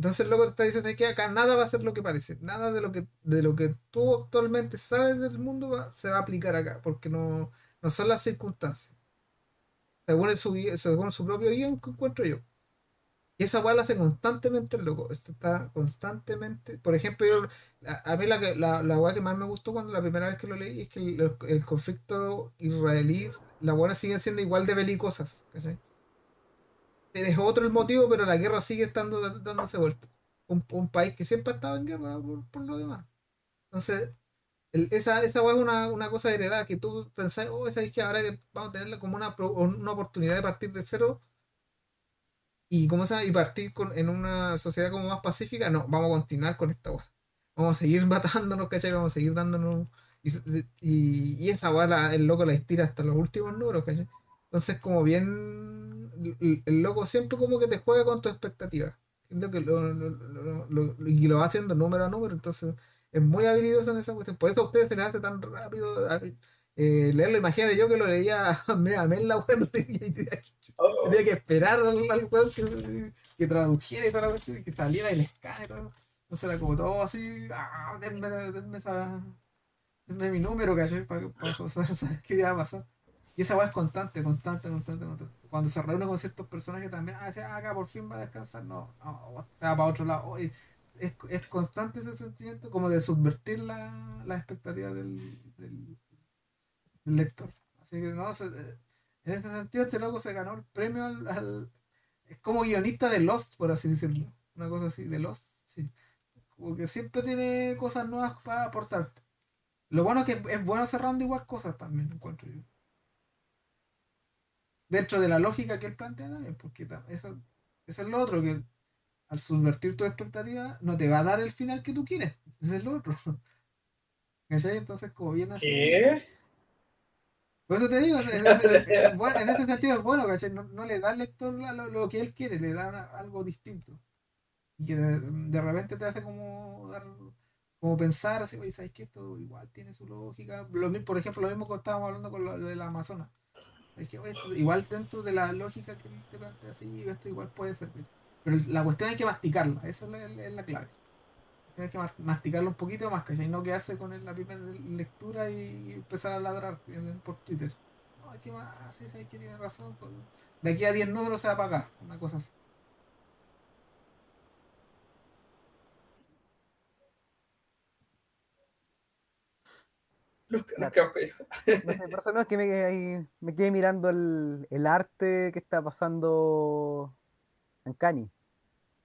Entonces luego te está diciendo que acá nada va a ser lo que parece. Nada de lo que, de lo que tú actualmente sabes del mundo va- se va a aplicar acá, porque no, no son las circunstancias. Según, el, según su propio guion que encuentro yo. Y esa weá la hace constantemente el loco. Esto está constantemente. Por ejemplo, yo, a, mí la, la, la weá que más me gustó cuando la primera vez que lo leí es que el, el conflicto israelí, las weas siguen siendo igual de belicosas. ¿cachai? Es otro el motivo, pero la guerra sigue estando dándose vuelta. Un, un país que siempre ha estado en guerra por, lo demás. Entonces, el- esa, esa es una, una cosa heredada que tú pensás, oh, esa es que ahora vamos a tenerla como una, una oportunidad de partir de cero y se llama? y partir con, en una sociedad como más pacífica, no, vamos a continuar con esta weá. Vamos a seguir matándonos, ¿cachai? Vamos a seguir dándonos. Y, y, y esa weá el loco la estira hasta los últimos números, ¿cachai? Entonces, como bien. El, loco siempre como que te juega con tus expectativas. Lo que lo, lo- lo- y lo va haciendo número a número, entonces es muy habilidoso en esa cuestión. Por eso a ustedes se les hace tan rápido eh, leerlo. Imagínate yo que lo leía a la no tenía que esperar al, al weón que, que tradujera y toda la cuestión que saliera el escáner y todo. Entonces era como todo así, ah, denme, denme esa. Denme mi número, ¿cachai? Para, para saber qué iba a pasar. Y esa weá es constante, constante, constante, constante. Cuando se reúne con ciertos personajes también, ah, decía, ah, acá por fin va a descansar, no, no, se va para otro lado. Es, es constante ese sentimiento como de subvertir la, la expectativa del, lector. Así que no, en ese sentido este loco se ganó el premio al, al- es como guionista de Lost, por así decirlo. Una cosa así, de Lost, sí. Como que siempre tiene cosas nuevas para aportarte. Lo bueno es que es bueno cerrando igual cosas también, encuentro yo. Dentro de la lógica que él plantea también, porque eso, eso es lo otro, que al subvertir tu expectativa no te va a dar el final que tú quieres. Ese es lo otro. ¿Cachai? Entonces, como viene así. ¿Qué? Por eso te digo, en, ese sentido es bueno, ¿cachai? No, no le da al lector lo, lo que él quiere, le da una- algo distinto. Y que de, de repente te hace como dar, como pensar así, oye, ¿sabes qué? Esto igual tiene su lógica. Lo, por ejemplo, lo mismo que estábamos hablando con lo, lo del Amazonas. Es que, esto igual dentro de la lógica que te plantea así, esto igual puede ser. Pero la cuestión hay que masticarla, esa es la, es la clave. Tienes que mas- masticarlo un poquito más, ¿cachai? No quedarse con la primera lectura y empezar a ladrar por Twitter. No, hay que más, sí, sí, que tiene razón. pues, De aquí a 10 números se va a pagar, una cosa así. Nos Claro. quedamos callados. No sé, por eso no es que me quedé, ahí- me quedé mirando el, el arte que está pasando en Cani.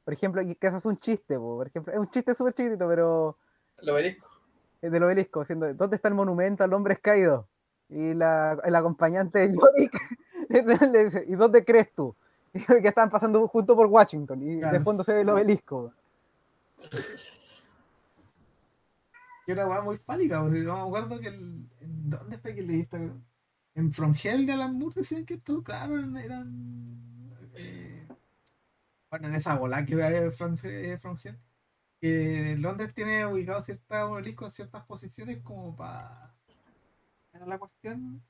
Por ejemplo, y que eso es un chiste, po, por ejemplo, es un chiste súper chiquitito, pero El obelisco. es del obelisco, diciendo, ¿dónde está el monumento al hombre caído? Y la, el acompañante de Yorick le dice, ¿y dónde crees tú? Y que están pasando junto por Washington, y de fondo se ve el obelisco. Y una weá muy fálica, porque yo me acuerdo que el, ¿dónde fue que leí esta? En From Hell de Alan Moore decían que esto, claro, eran, eh, bueno, en esa bola que ve From, eh, Hell, que Londres tiene ubicado ciertos obeliscos en ciertas posiciones como para era la cuestión,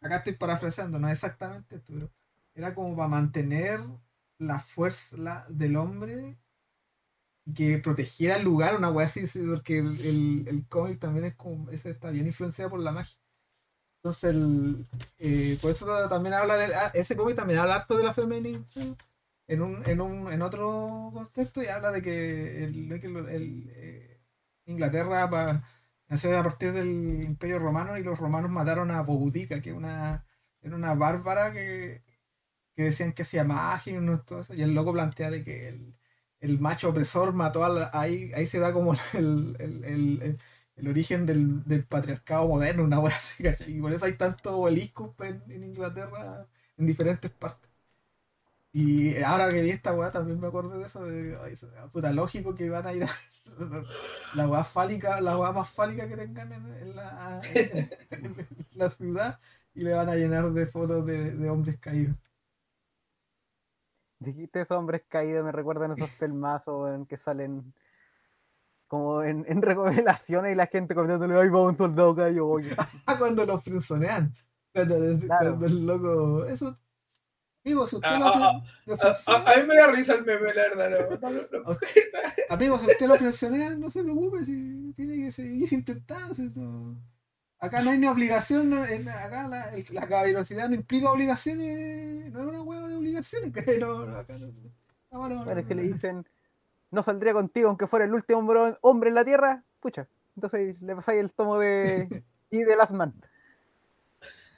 acá estoy parafraseando, no exactamente esto, pero era como para mantener la fuerza del hombre que protegiera el lugar, una weá así, sí, porque el, el, el cómic también es como, ese está bien influenciado por la magia. Entonces, eh, por eso también habla de, ah, ese cómic también habla harto de la femenina en un, en un, en otro contexto y habla de que el, eh, Inglaterra nació a partir del Imperio Romano y los romanos mataron a Bogudica, que una, era una bárbara que, que decían que hacía magia y todo eso, y el loco plantea de que el, el macho opresor mató a la- ahí, ahí se da como el, el, el- el- origen del, del patriarcado moderno, una buena así, ¿cachai? Y por eso hay tantos obeliscos en, en Inglaterra en diferentes partes. Y ahora que vi esta weá también me acuerdo de eso, de ay, puta, lógico que van a ir a la weá fálica, la weá más fálica que tengan en, en la, en la ciudad y le van a llenar de fotos de, de hombres caídos. Dijiste esos hombres caídos, me recuerdan esos pelmazos en que salen como en, en revelaciones y la gente comentándole, ay, va un soldado caído, oye". Ah, cuando los frenzonean. Cuando, Claro. cuando el loco. Eso. Amigo, si usted Ah, lo, ah, fren- lo A, mí me da risa el meme, la verdad. No, no, no, no. Amigo, si usted lo frenzonea, no se preocupe, si tiene que seguir intentando. si Acá no hay ni obligación, no- acá la, la caballerosidad no implica obligaciones, no es una hueá de obligaciones, que no, no, acá no, Bueno, y si le dicen, no saldría contigo aunque fuera el último hombre- hombre en la tierra, pucha. Entonces le pasáis el tomo de. y de Last Man.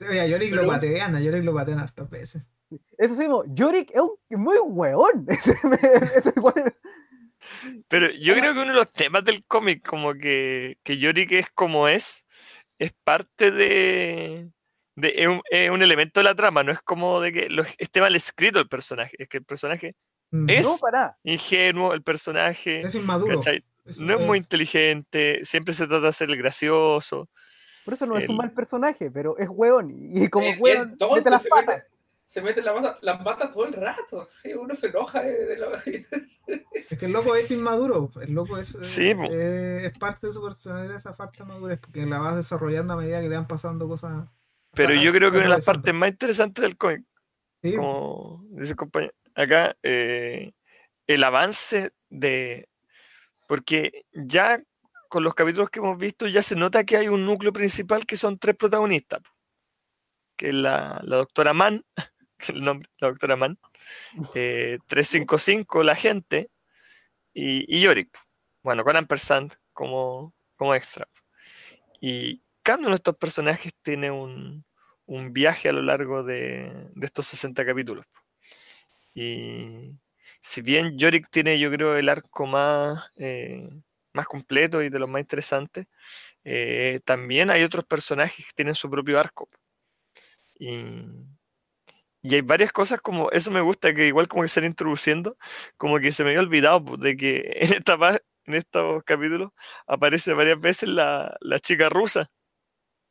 Oye, a Yorick lo patean, a Yorick lo patean hartas veces. Eso sí, mo, Yorick es un muy hueón. Ese me- ese igual- Pero yo creo que uno de los temas del cómic, como que, que Yorick es como es, es parte de. de es, un, es un elemento de la trama, no es como de que lo- esté mal escrito el personaje, es que el personaje. Es- para. ingenuo, el personaje Es inmaduro. no es eh, muy inteligente, siempre se trata de ser el gracioso. Por eso no es un mal personaje, pero es hueón. Y como Es hueón, tonto, mete las patas. Se mete la las patas todo el rato. sí, uno se enoja de, de lo- Es que el loco es inmaduro. El loco es, eh, Sí, po. eh, es parte de su personalidad esa falta de madurez, porque la vas desarrollando a medida que le van pasando cosas. Pero yo creo que una de las partes más interesantes del cómic, Sí, como dice compañero, acá, eh, el avance de. Porque ya con los capítulos que hemos visto, ya se nota que hay un núcleo principal que son tres protagonistas. Que es la, la doctora Mann, el nombre, la doctora Mann, eh, 355, la gente, y, y Yorick. Bueno, con Ampersand como, como extra. Y cada uno de estos personajes tiene un, un viaje a lo largo de, de estos 60 capítulos. Y si bien Yorick tiene, yo creo, el arco más, eh, más completo y de los más interesantes, eh, también hay otros personajes que tienen su propio arco. Y, y hay varias cosas como, eso me gusta, que igual como que se están introduciendo, como que se me había olvidado po, de que en, esta, en estos capítulos aparece varias veces la, la chica rusa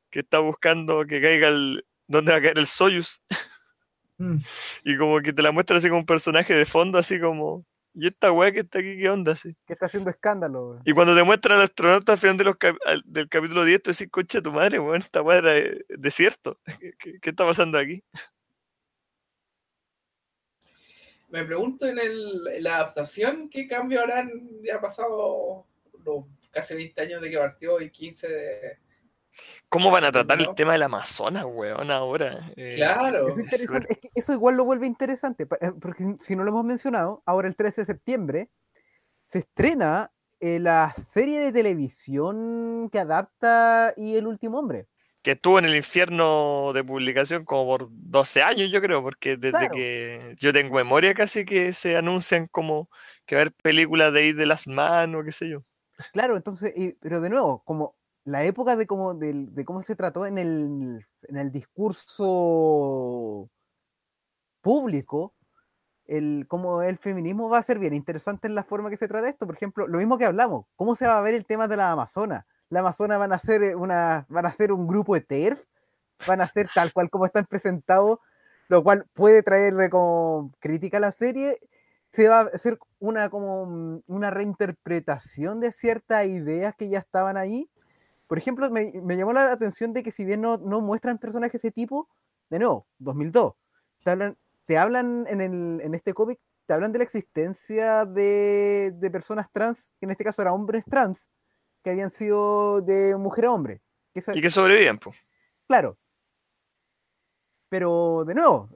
que está buscando que caiga el, dónde va a caer el Soyuz. Mm. Y como que te la muestra así como un personaje de fondo, así como, ¿y esta weá que está aquí qué onda? Así. Que está haciendo escándalo. Y cuando te muestran al astronauta al final de los cap- al- del capítulo 10, tú decís, concha tu madre, weón, esta weá era eh, desierto. ¿Qué, qué- qué está pasando aquí? Me pregunto en, el, en la adaptación, ¿qué cambio harán? Ya ha pasado los casi 20 años de que partió y 15 de... ¿Cómo van a tratar el tema del Amazonas, weón, ahora? Eh, Claro. Es es interesante, súper- es que eso igual lo vuelve interesante, eh, porque si- si no lo hemos mencionado, ahora el 13 de septiembre se estrena eh, la serie de televisión que adapta Y el último hombre. Que estuvo en el infierno de publicación como por 12 años, yo creo, porque desde Claro. que yo tengo memoria casi que se anuncian como que va a haber películas de ir de las manos, qué sé yo. Claro, entonces, y- pero de nuevo, como la época de cómo, del- de cómo se trató en el, en el discurso público, el, cómo el feminismo va a ser bien interesante en la forma que se trata esto. Por ejemplo, lo mismo que hablamos, cómo se va a ver el tema de la Amazona. La Amazona van a ser eh, una, van a un grupo de TERF, van a ser tal cual como están presentados, lo cual puede traerle como crítica a la serie. Se va a hacer una como mm, una reinterpretación de ciertas ideas que ya estaban ahí. Por ejemplo, me, me llamó la atención de que si bien no, no muestran personajes de ese tipo, de nuevo, 2002, te hablan, te hablan en, el, en este cómic, te hablan de la existencia de, de personas trans, que en este caso eran hombres trans, que habían sido de mujer a hombre. Que Y que sobreviven, pues. Claro. Pero, de nuevo,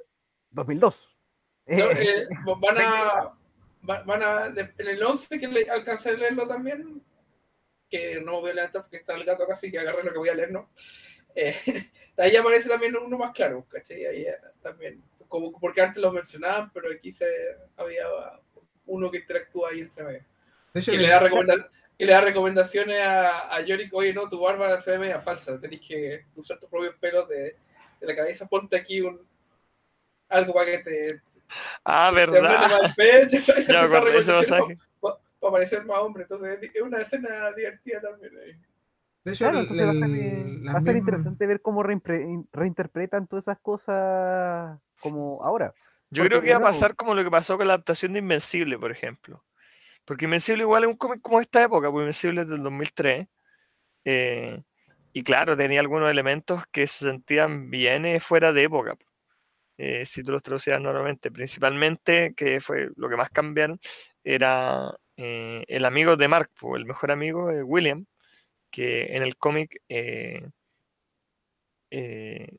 2002. No, Eh, eh, van a... va- Van a en el 11 que le, alcancé a leerlo también, que no me voy a levantar porque está el gato acá, así que agarré lo que voy a leer, ¿no? Eh, ahí aparece también uno más claro, ¿cachai? Ahí eh, también, como porque antes lo mencionaban, pero aquí se había uno que interactúa ahí entre medio. De hecho, que le da, recomenda- que le da recomendaciones a, a Yorick, oye, no, tu barba se ve media falsa, tenés que usar tus propios pelos de, de la cabeza, ponte aquí un algo para que te, Ah, te verdad. pecho, Ya para parecer más hombre, entonces es una escena divertida también. ahí. de hecho, claro, el- entonces va a ser, eh, las va a ser mismas- interesante ver cómo reimpre- in- reinterpretan todas esas cosas como ahora. Yo Porque, creo que va a pasar como lo que pasó con la adaptación de Invencible, por ejemplo. Porque Invencible igual es un cómic como esta época, porque Invencible es del 2003. eh, y claro, tenía algunos elementos que se sentían bien eh, fuera de época. eh, si tú los traducías normalmente. Principalmente, que fue lo que más cambiaron, era eh, el amigo de Mark, el mejor amigo, eh, William, que en el cómic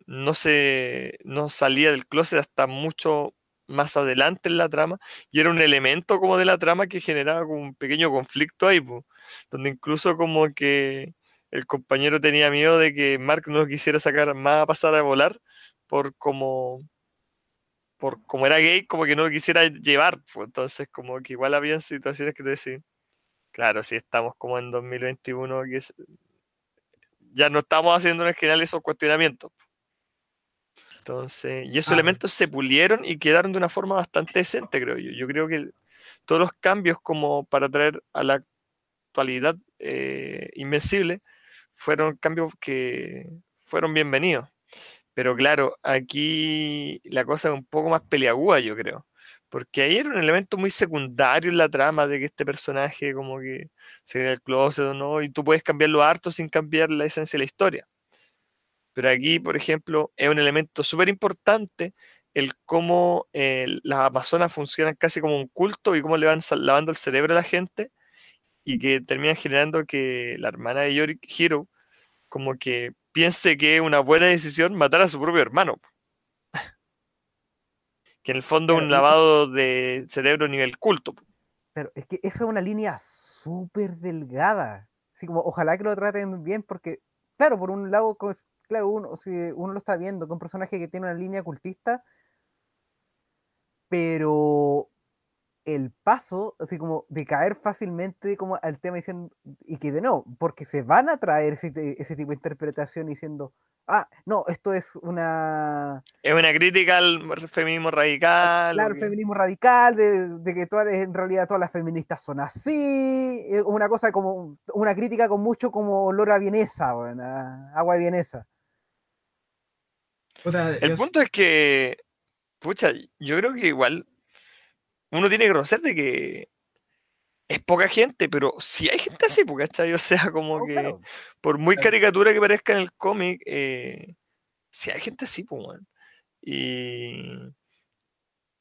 no, se, no salía del closet hasta mucho más adelante en la trama y era un elemento como de la trama que generaba como un pequeño conflicto ahí, po, donde incluso como que el compañero tenía miedo de que Mark no quisiera sacar más a pasar a volar por como por como era gay, como que no lo quisiera llevar, pues entonces como que igual había situaciones que te decían, claro, si estamos como en 2021 que es- ya no estamos haciendo en general esos cuestionamientos. Entonces, y esos Ah. elementos se pulieron y quedaron de una forma bastante decente, creo yo. Yo creo que todos los cambios como para traer a la actualidad eh, Invencible fueron cambios que fueron bienvenidos. Pero claro, aquí la cosa es un poco más peliaguda, yo creo. Porque ahí era un elemento muy secundario en la trama de que este personaje como que se ve el closet o no, y tú puedes cambiarlo harto sin cambiar la esencia de la historia. Pero aquí, por ejemplo, es un elemento súper importante el cómo eh, las amazonas funcionan casi como un culto y cómo le van lavando el cerebro a la gente y que termina generando que la hermana de Yorick, Hiro, como que piense que es una buena decisión matar a su propio hermano. Que en el fondo es un lavado de cerebro a nivel culto. Pero es que esa es una línea súper delgada. Así como, ojalá que lo traten bien, porque, claro, por un lado, claro, uno, si uno lo está viendo con un personaje que tiene una línea cultista, pero el paso, así como de caer fácilmente como al tema diciendo, y que de no, porque se van a traer ese, tipo de interpretación diciendo, ah, no, esto es una, Es una crítica al feminismo radical. claro, que- feminismo radical, de, de que todas, en realidad todas las feministas son así, una cosa como, una crítica con mucho como olor a vienesa, a agua de vienesa. Puta, El yo- punto es que, pucha, yo creo que igual uno tiene que reconocer de que es poca gente, pero si hay gente así, ¿cachai? O sea, como No, que claro, por muy caricatura que parezca en el cómic, eh, si hay gente así, pues. Y,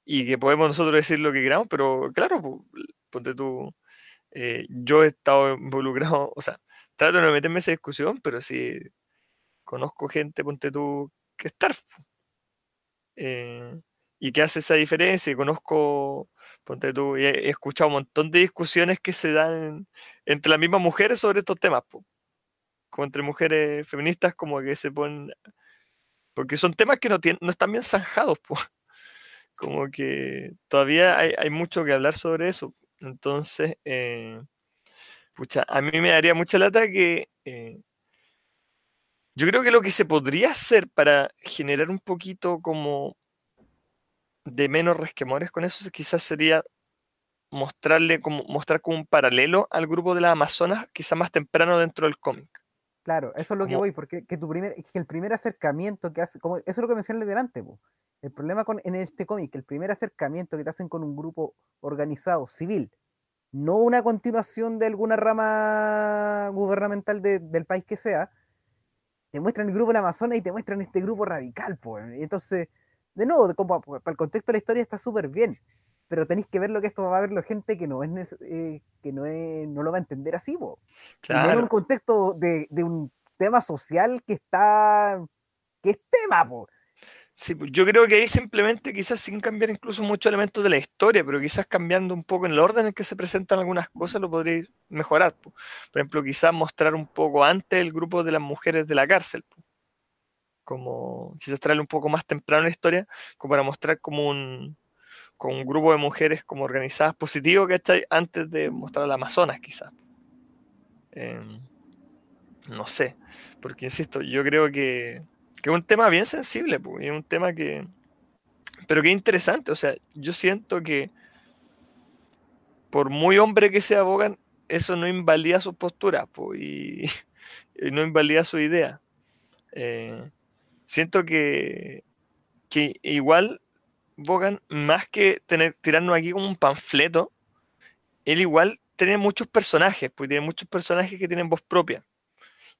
y que podemos nosotros decir lo que queramos, pero claro, pues, ponte tú, eh, yo he estado involucrado, o sea, trato de no meterme en esa discusión, pero sí conozco gente, ponte tú, que está eh, y que hace esa diferencia. Y conozco, ponte tú, he escuchado un montón de discusiones que se dan entre las mismas mujeres sobre estos temas, po. como entre mujeres feministas, como que se ponen, porque son temas que no, tienen, no están bien zanjados, po. como que todavía hay, hay mucho que hablar sobre eso. Entonces, eh, pucha, a mí me daría mucha lata que... eh, yo creo que lo que se podría hacer para generar un poquito como de menos resquemores con eso quizás sería mostrarle como mostrar como un paralelo al grupo de las Amazonas quizás más temprano dentro del cómic. claro, eso es lo que Como- voy, porque que tu primer, que el primer acercamiento que hace, como, eso es lo que mencioné delante, po. El problema con, en este cómic, el primer acercamiento que te hacen con un grupo organizado, civil, no una continuación de alguna rama gubernamental de- del país que sea, te muestran el grupo en Amazonas y te muestran este grupo radical, pues. Y entonces, de nuevo, como para el contexto de la historia está súper bien, pero tenéis que ver lo que esto va a verlo gente que no es eh, que no, es, no lo va a entender así, po. Y menos en un Claro, contexto de, de un tema social que está que es tema, po. Sí, pues, yo creo que ahí simplemente quizás sin cambiar incluso muchos elementos de la historia, pero quizás cambiando un poco en el orden en que se presentan algunas cosas lo podréis mejorar. po. Por ejemplo, quizás mostrar un poco antes el grupo de las mujeres de la cárcel. Como quizás traerle un poco más temprano la historia, como para mostrar como un, un grupo de mujeres como organizadas positivo, ¿cachai? Antes de mostrar al Amazonas, quizás. Em, no sé, porque insisto, yo creo que, que es un tema bien sensible, pues, y es un tema que, pero que interesante, o sea, yo siento que por muy hombre que sea Bogan, eso no invalida sus posturas, pues, y, no invalida su idea. Eh, siento que, que igual Bogan, más que tener, tirarnos aquí como un panfleto, él igual tiene muchos personajes, pues tiene muchos personajes que tienen voz propia.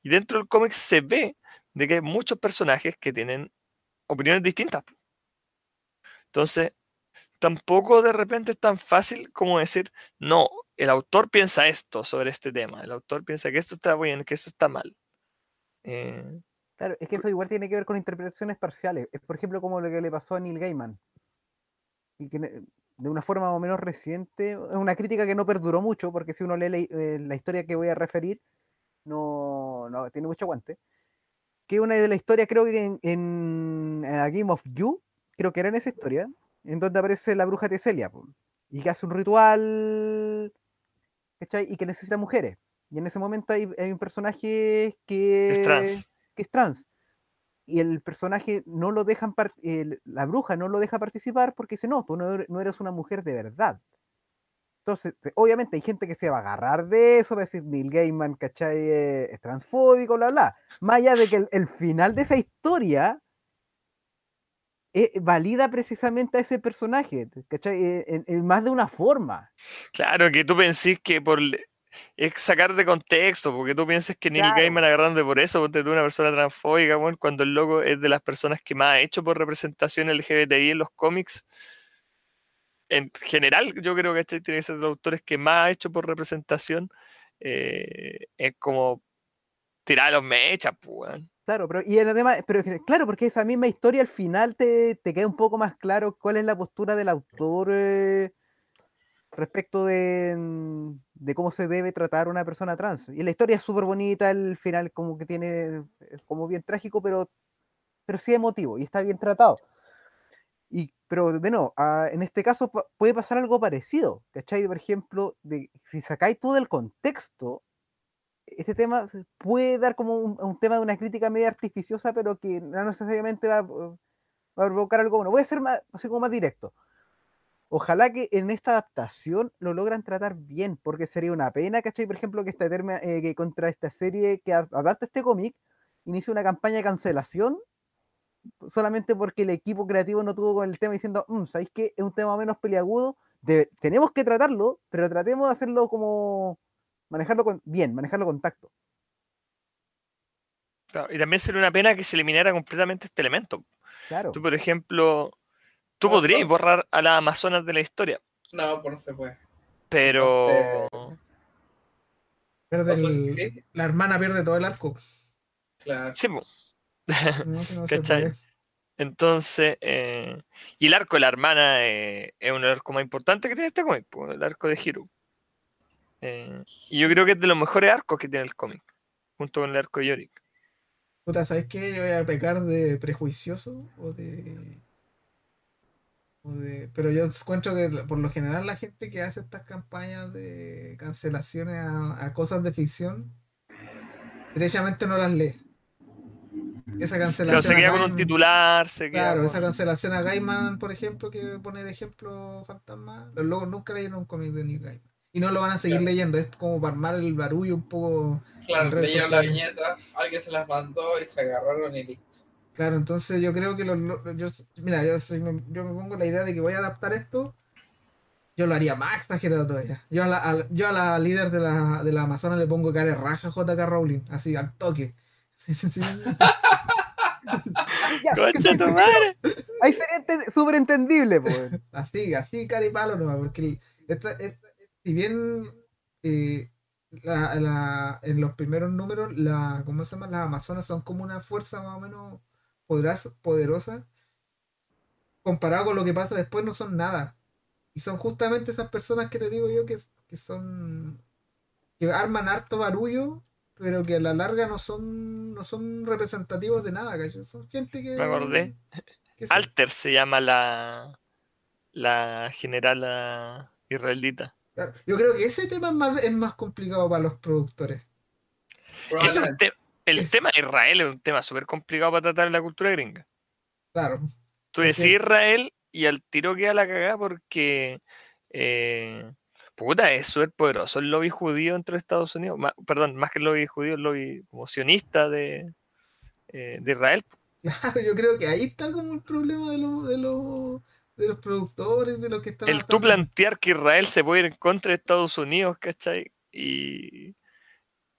Y dentro del cómic se ve de que hay muchos personajes que tienen opiniones distintas. Entonces, tampoco de repente es tan fácil como decir, no, el autor piensa esto sobre este tema, el autor piensa que esto está bien, que esto está mal. Eh, Claro, es que eso igual tiene que ver con interpretaciones parciales. Es por ejemplo como lo que le pasó a Neil Gaiman. y que de una forma más o menos reciente, es una crítica que no perduró mucho, porque si uno lee la, eh, la historia que voy a referir, no, no tiene mucho aguante. Que una de las historias, creo que en, en A Game of You, creo que era en esa historia, en donde aparece la bruja Teselia, y que hace un ritual, ¿cachai? Y que necesita mujeres. Y en ese momento hay, hay un personaje que Es trans. que es trans. Y el personaje no lo dejan, el- la bruja no lo deja participar porque dice, no, tú no eres, no eres una mujer de verdad. Entonces, te- obviamente hay gente que se va a agarrar de eso, va a decir Neil Gaiman, ¿cachai? Eh, Es transfóbico, bla, bla. Más allá de que el, el final de esa historia eh, valida precisamente a ese personaje, ¿cachai? Eh, En, en más de una forma. Claro, que tú pensís que por es sacar de contexto, porque tú piensas que Neil Claro. Gaiman agarrando por eso, porque tú una persona transfóbica, weón, cuando el loco es de las personas que más ha hecho por representación LGBTI en los cómics. En general, yo creo que este tiene que ser de los autores que más ha hecho por representación. eh, es como tirar a los mechas, pues. Claro, pero y además, pero que- claro, porque esa misma historia al final te, te queda un poco más claro cuál es la postura del autor eh, respecto de, mm, de cómo se debe tratar una persona trans. Y la historia es súper bonita, el final como que tiene, como bien trágico, pero, pero sí emotivo y está bien tratado. Y, pero de nuevo, ah, en este caso puede pasar algo parecido, ¿cachai? Por ejemplo, de, si sacáis todo el contexto, este tema puede dar como un, un tema de una crítica media artificiosa, pero que no necesariamente va, va a provocar algo bueno. Voy a ser más, así como más directo. Ojalá que en esta adaptación lo logran tratar bien, porque sería una pena, ¿cachai? Por ejemplo, que esta terma- eh, que contra esta serie que adapta este cómic inicie una campaña de cancelación solamente porque el equipo creativo no tuvo con el tema diciendo, "Mm, ¿sabéis qué? Es un tema menos peliagudo, debe- tenemos que tratarlo, pero tratemos de hacerlo como manejarlo con, bien, manejarlo con tacto. Claro, y también sería una pena que se eliminara completamente este elemento. Claro. Tú, por ejemplo, tú No, podrías no. borrar a las Amazonas de la historia, No, pues no se puede. pero... Pierde el- la hermana pierde todo el arco. Claro. Sí. No. Entonces, eh, y el arco de la hermana eh, es un arco más importante que tiene este cómic, el arco de Hiro. Eh, y yo creo que es de los mejores arcos que tiene el cómic, junto con el arco de Yorick. Puta, ¿sabes qué? Yo voy a pecar de prejuicioso o de. o de- Pero yo encuentro que por lo general la gente que hace estas campañas de cancelaciones a, a cosas de ficción, derechamente no las lee. Esa Claro, cancelación. se a queda con un titular, se queda Claro, con- esa cancelación a Gaiman, por ejemplo, que pone de ejemplo Fantasma, los locos nunca leyeron un cómic de Neil Gaiman. Y no lo van a seguir Claro. leyendo, es como para armar el barullo un poco. Claro, leyeron la viñeta, alguien se las mandó y se agarraron y listo. Claro, entonces yo creo que los, lo- yo, mira, yo, soy- yo me pongo la idea de que voy a adaptar esto, yo lo haría más exagerado todavía. Yo a la, a- yo a la líder de la, de la Amazona le pongo cara de raja JK Rowling, así al toque. Sí, sí, sí. Ya, ¡Concha tu madre! ahí sería súper entendible, pues. Así, así cara y palo nomás, porque esta- esta- si bien eh, la- la- en los primeros números, la, ¿cómo se llama? Las Amazonas son como una fuerza más o menos poderosa, poderosa, comparado con lo que pasa después no son nada. Y son justamente esas personas que te digo yo que, que son, que arman harto barullo, pero que a la larga no son, no son representativos de nada, ¿cachai? Son gente que... Me acordé. Alter se llama la, la general israelita. Claro, Yo creo que ese tema es más, es más complicado para los productores. Es un Probablemente. te- el Es- tema de Israel es un tema súper complicado para tratar en la cultura gringa. Claro. Tú decís Israel y al tiro queda la cagada porque eh, puta, es súper poderoso el lobby judío dentro de Estados Unidos. Ma- perdón, más que el lobby judío, el lobby como sionista de, eh, de Israel. Claro, yo creo que ahí está como el problema de, los de, los de los productores, de los que están El tú plantear que Israel se puede ir en contra de Estados Unidos, ¿cachai? Y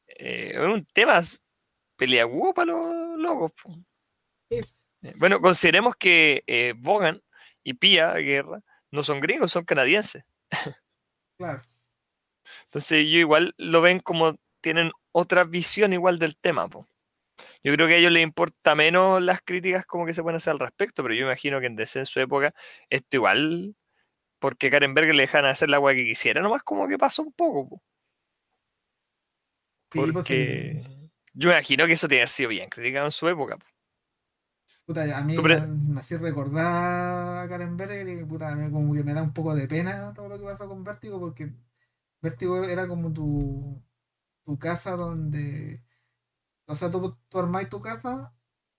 eh, es un tema peleagudo para los locos. Sí. Eh, Bueno, consideremos que eh, Bogan y Pia Guerra no son gringos, son canadienses. Claro. Entonces ellos igual lo ven como tienen otra visión igual del tema. po. Yo creo que a ellos les importa menos las críticas como que se pueden hacer al respecto, pero yo imagino que en DC en su época esto igual porque Karen Berger le dejan hacer la weá que quisiera, nomás como que pasó un poco. po. Sí, pues, Porque sí. yo imagino que eso tiene sido bien criticado en su época. po. Puta, a mí me, hacía recordar a Karen Berger y puta, me- como que me da un poco de pena todo lo que pasó con Vértigo porque Vértigo era como tu, tu casa donde, o sea, tú, tú armáis tu casa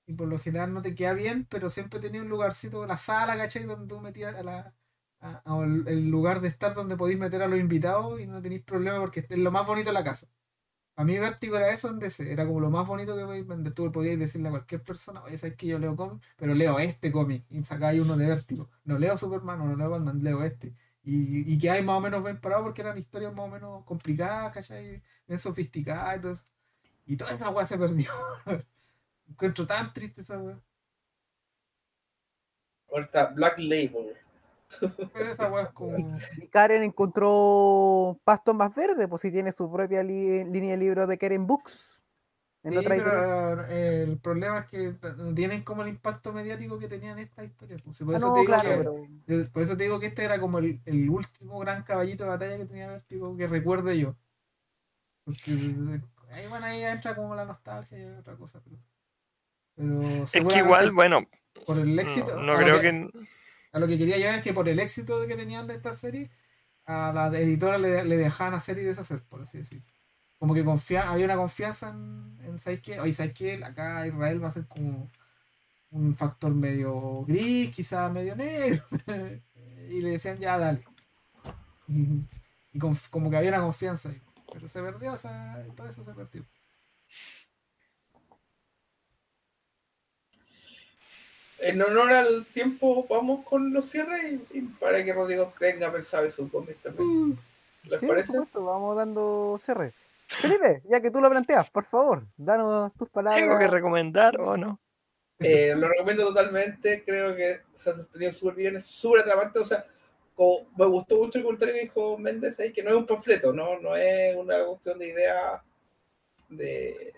y por lo general no te queda bien, pero siempre tenía un lugarcito, la sala, ¿cachai? Donde tú metías a la, a- a el, el lugar de estar donde podéis meter a los invitados y no tenéis problema porque es lo más bonito de la casa. A mí Vértigo era eso en DC, era como lo más bonito que podías vender. Podías decirle a cualquier persona, oye, sabes que yo leo cómic, pero leo este cómic y sacáis uno de Vértigo. No leo Superman, no leo Batman, leo este. Y, y que hay más o menos bien parado porque eran historias más o menos complicadas, ¿cachai? Bien sofisticadas y. Y toda esa weá se perdió. Encuentro tan triste esa weá. Ahora está Black Label. Pero esa weá es como. Y Karen encontró pastos más verdes, pues si tiene su propia li- línea de libros de Karen Books. En Sí, otra editorial. pero eh, el problema es que no tienen como el impacto mediático que tenían estas historias. Pues. Por Ah, eso no, te digo claro, pero Por eso te digo que este era como el, el último gran caballito de batalla que tenía Vértigo que recuerde yo. Porque ahí, bueno, ahí entra como la nostalgia y otra cosa. Pero, pero Es que igual, bueno, por el éxito. no, creo que, que... a lo que quería llegar es que por el éxito que tenían de esta serie, a la editora le, dejaban hacer y deshacer, por así decirlo. Como que confía, había una confianza en, en ¿sabes qué? Oye, ¿sabes? Acá Israel va a ser como un factor medio gris, quizá medio negro. y le decían, ya, dale. Y, como que había una confianza ahí. Pero se perdió, o sea, todo eso se perdió. En honor al tiempo, vamos con los cierres y, y para que Rodrigo tenga pensado en su cómic también. ¿Les sí, por parece? supuesto, vamos dando cierre. Felipe, ya que tú lo planteas, por favor, danos tus palabras. ¿Tengo que recomendar o no? Eh, lo recomiendo totalmente, creo que se ha sostenido súper bien, es súper atrapante, o sea, como me gustó mucho el comentario que dijo Méndez ahí, que no es un panfleto, no, no es una cuestión de idea de,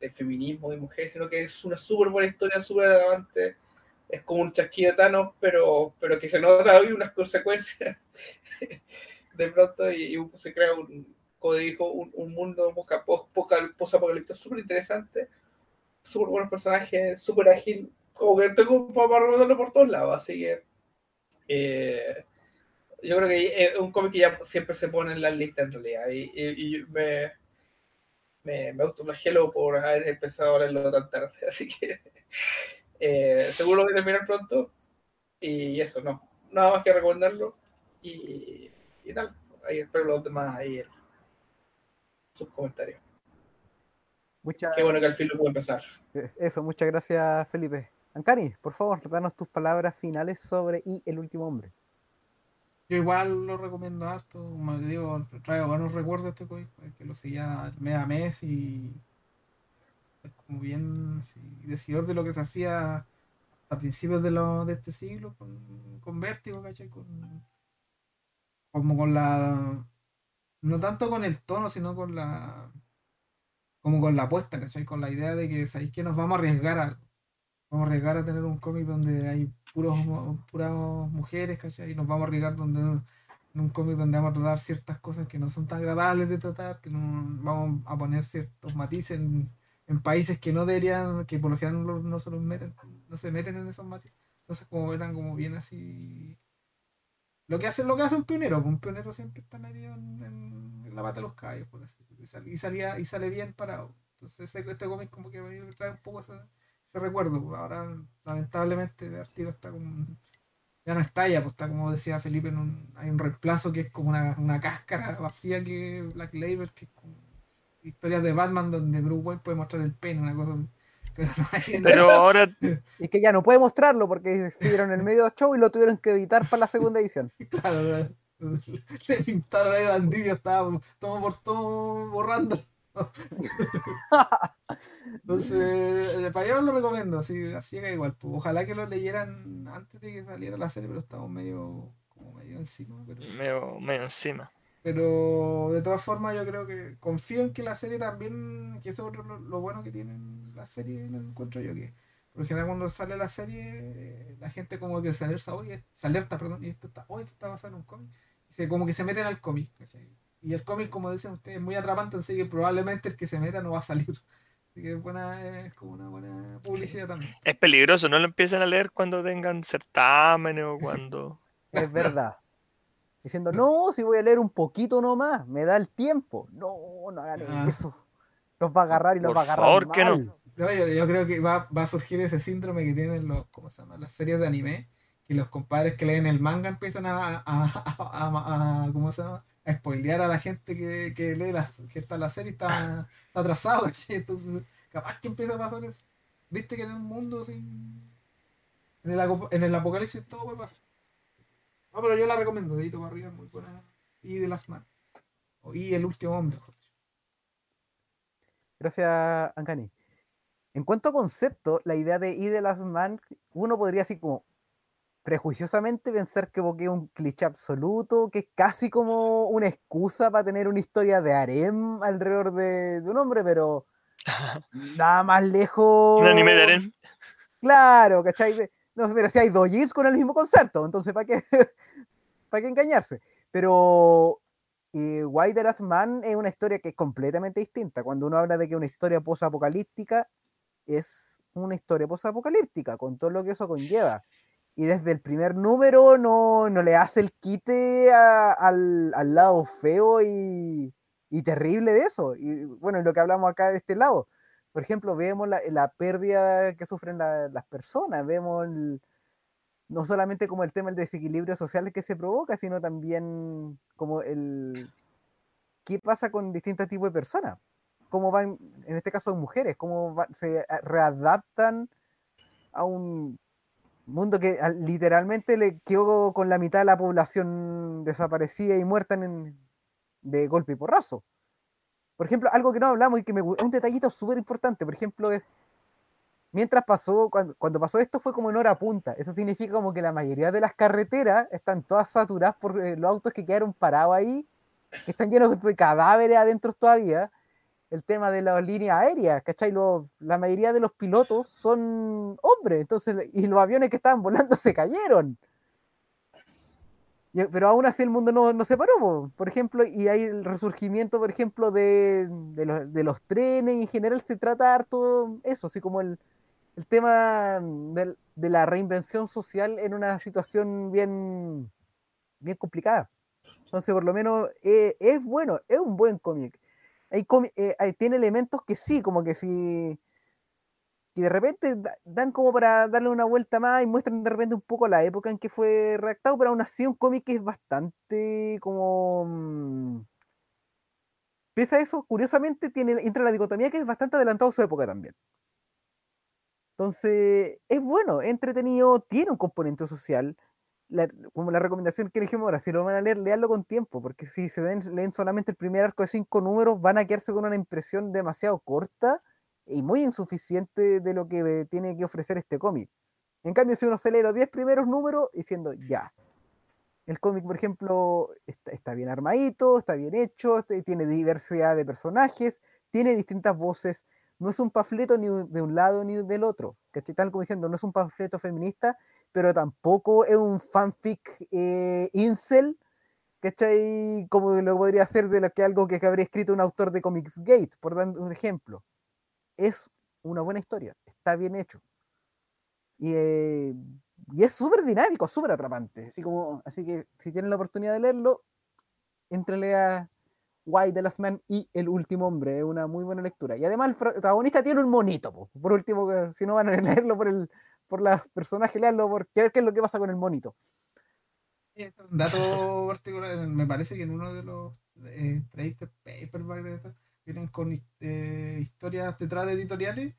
de- de feminismo y mujer, sino que es una súper buena historia, súper atrapante, es como un chasquido de Thanos, pero, pero que se nota hoy unas consecuencias de pronto y, y se crea un, como dijo, un, un mundo poca- pos- poca- post-apocalíptico súper interesante súper buenos personajes, súper ágil, como que tengo para rodarlo por todos lados, así que eh, yo creo que es un cómic que ya siempre se pone en la lista en realidad, y, y- y me, me, me autoflagelo por haber empezado a leerlo tan tarde, así que eh, seguro que terminar pronto, y eso, no, nada más que recomendarlo, y, y tal, ahí espero los demás ahí sus comentarios. Muchas- Qué bueno que al fin lo pude empezar. Eso, muchas gracias, Felipe. Ancani, por favor, danos tus palabras finales sobre Y el último hombre. Yo igual lo recomiendo harto, como le digo, traigo buenos recuerdos de este cómic, que lo seguía mes a mes y es como bien así, decidor de lo que se hacía a principios de, lo, de este siglo con, con Vértigo, ¿cachai? Con, como con la... No tanto con el tono, sino con la... Como con la apuesta, ¿cachai? Con la idea de que, ¿sabéis que nos vamos a arriesgar a algo? Vamos a arriesgar a tener un cómic donde hay puros, puras mujeres, ¿cachai? Y nos vamos a arriesgar donde, en un cómic donde vamos a tratar ciertas cosas que no son tan agradables de tratar, que no, vamos a poner ciertos matices en, países que no deberían, que por lo general no, se los meten, no se meten en esos matices. Entonces como eran como bien así. Lo que hace, lo que hace un pionero, pues un pionero siempre está metido en, la pata de los caballos, por así y, y salía, y sale bien parado. Entonces este, cómic como que trae un poco ese, ese recuerdo. pues. Ahora, lamentablemente, Vertigo está como. Ya no está ya, pues está como decía Felipe, en un, hay un reemplazo que es como una, una cáscara vacía que Black Label, que es como historias de Batman donde Bruce Wayne puede mostrar el pene, una cosa. Pero no hay Pero ahora, Y que ya no puede mostrarlo porque siguieron en el medio show y lo tuvieron que editar para la segunda edición. Claro, le pintaron ahí bandido, estaba todo por todo borrando. Entonces, para allá lo recomiendo, así, así que igual. pues, ojalá que lo leyeran antes de que saliera la serie, pero estamos medio, como medio encima. Pero, medio, medio encima. pero de todas formas, yo creo que confío en que la serie también, que eso es lo, lo bueno que tienen la serie, lo encuentro yo que Por general cuando sale la serie, la gente como que se alerta, oye, se alerta, perdón, y esto está, oye, esto está basado en un cómic. Y se, como que se meten al cómic. ¿cachai? Y el cómic, como dicen ustedes, es muy atrapante, así que probablemente el que se meta no va a salir. Así que es, buena, es como una buena publicidad también. Es peligroso, no lo empiecen a leer cuando tengan certámenes o cuando. Es verdad. Diciendo, no, si voy a leer un poquito nomás, me da el tiempo. No, no hagan Ah. eso. Los va a agarrar y los Por va a agarrar favor, que no. yo, yo creo que va, va a surgir ese síndrome que tienen los, ¿cómo se llama? las series de anime, que los compadres que leen el manga empiezan a, a, a- a- a- ¿cómo se llama? A spoilear a la gente que, que lee la, que está en la serie está, está atrasado, ¿cachai? entonces capaz que empieza a pasar eso. Viste que en un mundo sin en el, en el apocalipsis todo puede pasar. No, pero yo la recomiendo, dedito para arriba, muy buena. Y de las manos. Y el último hombre. Gracias, Ancani. En cuanto a concepto, la idea de I de Last Man, uno podría así como prejuiciosamente pensar que porque es un cliché absoluto, que es casi como una excusa para tener una historia de harem alrededor de, de un hombre, pero nada más lejos. Un anime de Aren. Claro, ¿cachai? No, pero si hay dojis con el mismo concepto, entonces ¿para qué, ¿para qué engañarse? Pero eh, Why the Last Man es una historia que es completamente distinta. Cuando uno habla de que una historia posapocalíptica es una historia posapocalíptica, con todo lo que eso conlleva. Y desde el primer número no, no le hace el quite al, al lado feo y, y terrible de eso. Y bueno, lo que hablamos acá de este lado. Por ejemplo, vemos la, la pérdida que sufren la- las personas, vemos no solamente como el tema del desequilibrio social que se provoca, sino también como el qué pasa con distintos tipos de personas, cómo van, en este caso mujeres, cómo se readaptan a un mundo que literalmente le quedó con la mitad de la población desaparecida y muerta en- de golpe y porrazo. Por ejemplo, algo que no hablamos y que me es un detallito súper importante, por ejemplo, es mientras pasó, cuando, cuando pasó esto fue como en hora punta. Eso significa como que la mayoría de las carreteras están todas saturadas por eh, los autos que quedaron parados ahí, que están llenos de cadáveres adentro todavía. El tema de las líneas aéreas, ¿cachai? Lo- la mayoría de los pilotos son hombres, entonces, y los aviones que estaban volando se cayeron. Y- Pero aún así el mundo no, no se paró, po. por ejemplo, y hay el resurgimiento, por ejemplo, de, de los, de los trenes, y en general se trata harto eso, así como el, el tema del- de la reinvención social en una situación bien, bien complicada. Entonces, por lo menos, eh, es bueno, es un buen cómic. Eh, hay- tiene elementos que sí, como que sí, que de repente da- dan como para darle una vuelta más y muestran de repente un poco la época en que fue redactado, pero aún así un cómic que es bastante como... mm, Pese a eso, curiosamente, tiene, entra la dicotomía que es bastante adelantado su época también. Entonces, es bueno, entretenido, tiene un componente social. La- como la recomendación que dijimos ahora, si lo van a leer, leanlo con tiempo, porque si se leen, leen solamente el primer arco de cinco números, van a quedarse con una impresión demasiado corta y muy insuficiente de lo que eh, tiene que ofrecer este cómic. En cambio, si uno se lee los 10 primeros números, diciendo, ya, el cómic, por ejemplo, está, está bien armadito, está bien hecho, este- tiene diversidad de personajes, tiene distintas voces, no es un panfleto ni de un lado ni del otro, ¿cachai? Tal como diciendo, no es un panfleto feminista, pero tampoco es un fanfic eh, incel, ¿cachai? Como lo podría ser de lo que algo que habría escrito un autor de Comics Gate, por dar un ejemplo. Es una buena historia, está bien hecho. Y, eh, y es súper dinámico, súper atrapante. Así, como, así que si tienen la oportunidad de leerlo, entrele a Why the Last Man y El Último Hombre. Es una muy buena lectura. Y además el protagonista tiene un monito. po. Por último, si no van a leerlo por el por los personajes, leanlo porque a ver qué es lo que pasa con el monito. Es un dato particular, me parece que en uno de los eh, trade paperback vienen con eh, historias detrás de editoriales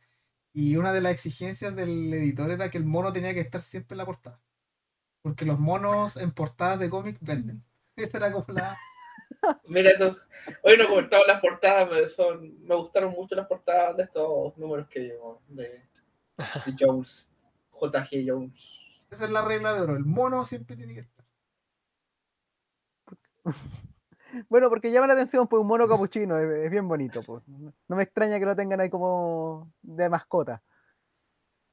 y una de las exigencias del editor era que el mono tenía que estar siempre en la portada. Porque los monos en portadas de cómics venden. Esa era como la... Mira tú, hoy no he comentado las portadas, me, son, me gustaron mucho las portadas de estos números que llevo, de, de Jones, JG Jones. Esa es la regla de oro. El mono siempre tiene que estar. Bueno, porque llama la atención, pues un mono capuchino, es, es bien bonito. Pues. No me extraña que lo tengan ahí como de mascota.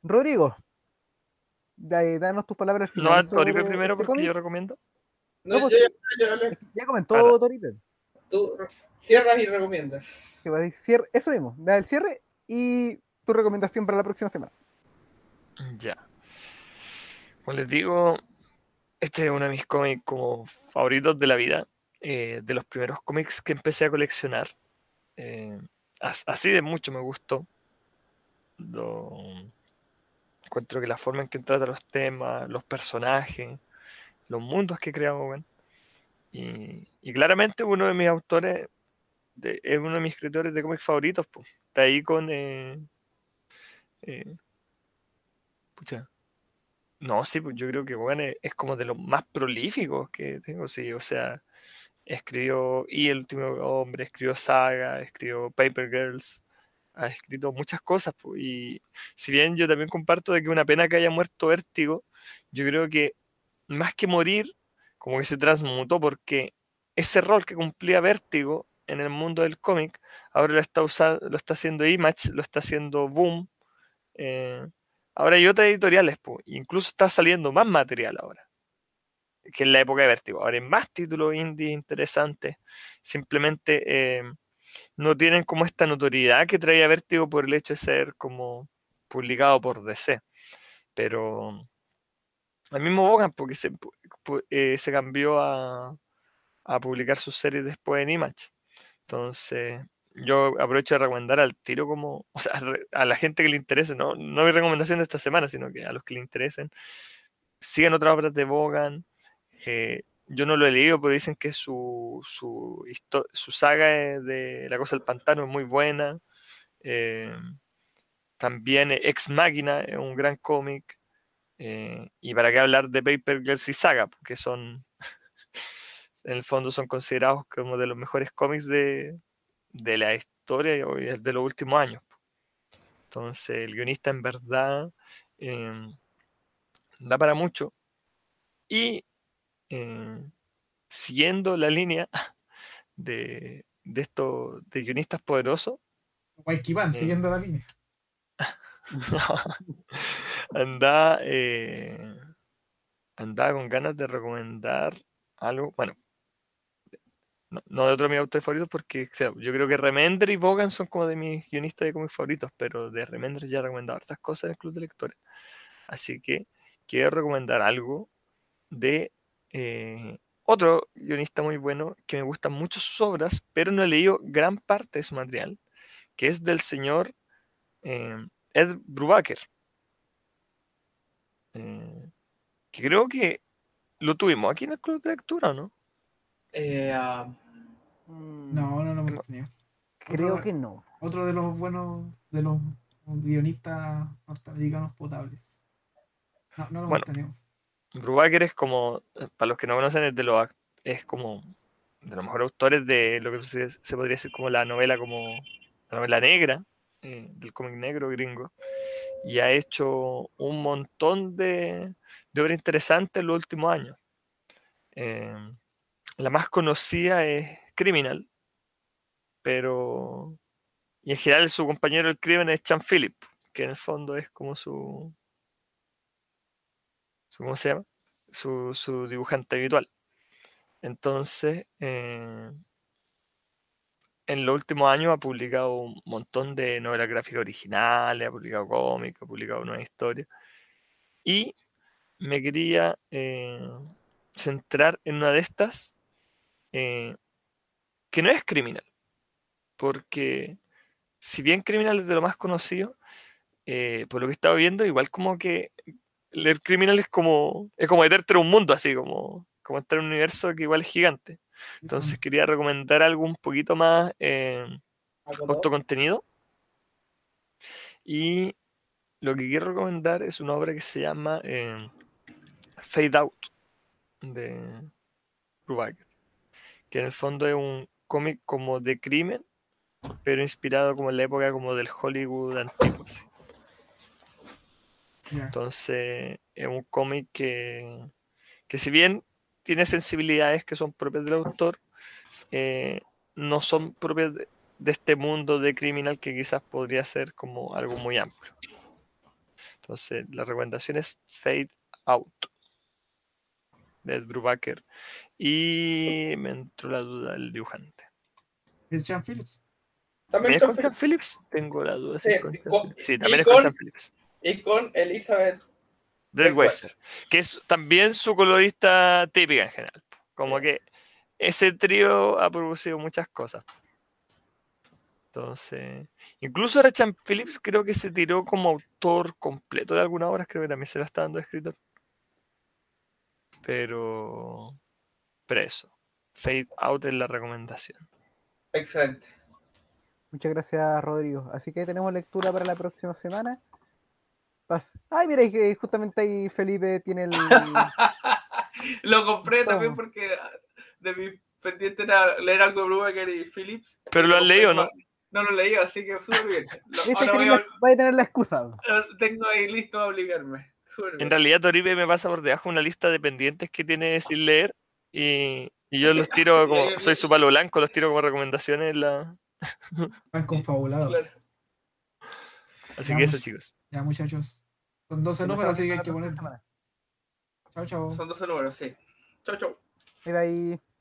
Rodrigo, da- danos tus palabras No a finales sobre Toripe primero este porque yo recomiendo. No, No, yo, pues- yo- yo- Ya comentó Claro. Toripe. tú cierras y recomiendas. Que va a decir cierre- Eso mismo, da el cierre y tu recomendación para la próxima semana. Ya. Como les digo, este es uno de mis cómics como favoritos de la vida. eh, de los primeros cómics que empecé a coleccionar. eh, as- así de mucho me gustó. Encuentro que la forma en que trata los temas, los personajes, los mundos que crea Bogan. Y, claramente uno de mis autores, es uno de mis escritores de cómics favoritos. pues. Está ahí con... eh, no, sí, pues yo creo que Bogan es, es como de los más prolíficos que tengo, sí, o sea, escribió Y el último hombre, escribió Saga, escribió Paper Girls, ha escrito muchas cosas, pues, y si bien yo también comparto de que una pena que haya muerto Vértigo, yo creo que más que morir, como que se transmutó porque ese rol que cumplía Vértigo en el mundo del cómic, ahora lo está usando, lo está haciendo Image, lo está haciendo Boom, eh, Ahora hay otras editoriales, incluso está saliendo más material ahora que en la época de Vértigo. Ahora hay más títulos indie interesantes. Simplemente eh, no tienen como esta notoriedad que traía Vértigo por el hecho de ser como publicado por DC. Pero al mismo Bogan, porque eh, se cambió a, a publicar sus series después en Image. Entonces, yo aprovecho de recomendar al tiro como, o sea, a la gente que le interese, no, no mi recomendación de esta semana, sino que a los que le interesen, sigan otras obras de Bogan. eh, yo no lo he leído, pero dicen que su, su, su saga eh, de La Cosa del Pantano es muy buena. eh, también Ex Máquina es un gran cómic. y para qué hablar de Paper Girls y Saga, porque son, en el fondo son considerados como de los mejores cómics de, de la historia y de los últimos años. Entonces, el guionista en verdad eh, da para mucho. Y eh, siguiendo la línea de, de estos de guionistas poderosos, Guayquipán, Sí. siguiendo la línea. anda, eh, andaba con ganas de recomendar algo, bueno, no, no de otro de mis autores favoritos porque o sea, yo creo que Remender y Bogan son como de mis guionistas de cómics favoritos, pero de Remender ya he recomendado hartas cosas en el Club de Lectores. Así que quiero recomendar algo de eh, otro guionista muy bueno que me gustan mucho sus obras, pero no he leído gran parte de su material, que es del señor eh, Ed Brubaker. Eh, que creo que lo tuvimos aquí en el Club de Lectura, ¿o ¿no? Eh, Mm, No, no, no hemos tenido. Creo Otro- que no. Otro de los buenos, de los guionistas norteamericanos potables. No, no lo Bueno. hemos tenido. Brubaker es como, eh, para los que no conocen, es de los es como de los mejores autores de lo que se, se podría decir como la novela como la novela negra, eh, del cómic negro gringo. Y ha hecho un montón de, de obras interesantes en los últimos años. Eh, la más conocida es Criminal, pero y en general su compañero del crimen es Chan Phillip, que en el fondo es como su, su ¿cómo se llama? Su, su dibujante habitual. Entonces, eh, en los últimos años ha publicado un montón de novelas gráficas originales, ha publicado cómics, ha publicado nuevas historias. Y me quería eh, centrar en una de estas, eh, que no es criminal, porque si bien criminal es de lo más conocido, eh, por lo que he estado viendo, igual como que leer criminal es como, es como meterte en un mundo así, como, como entrar en un universo que igual es gigante. Entonces quería recomendar algo un poquito más eh, algo corto contenido. Y lo que quiero recomendar es una obra que se llama eh, Fade Out de Brubaker, que en el fondo es un cómic como de crimen, pero inspirado como en la época como del Hollywood antiguo. así. Entonces es un cómic que, que si bien tiene sensibilidades que son propias del autor, eh, no son propias de, de este mundo de criminal que quizás podría ser como algo muy amplio. Entonces, la recomendación es Fade Out de Ed Brubaker. Y me entró la duda del dibujante. Christian Phillips. También ¿Es con Sean Phillips? Tengo la duda. Sí, es con con- también es con con- Sean Phillips. y con Elizabeth. Wester, que es también su colorista típica en general. Como que ese trío ha producido muchas cosas. Entonces, incluso ahora Chan Phillips creo que se tiró como autor completo de algunas obras, creo que también se la está dando escritor. Pero, pero eso, Fade Out es la recomendación. Excelente. Muchas gracias, Rodrigo. Así que tenemos lectura para la próxima semana. Paz. Ay, mira, justamente ahí Felipe tiene el. Lo compré Toma. también porque de mi pendiente era leer algo de Brubaker y Phillips. Pero lo has leído, ¿no? No lo leí, así que súper bien. Lo- Este ahora voy a- la- va a tener la excusa. tengo ahí listo a obligarme. En realidad Toribe me pasa por debajo una lista de pendientes que tiene sin leer y, y yo los tiro como, soy su palo blanco, los tiro como recomendaciones. en la- Están confabulados. Claro. Así que eso chicos. Ya, muchachos. Son 12 números, así que hay que poner. Chao, chao. Son 12 números, sí. Chau, chau. Bye bye.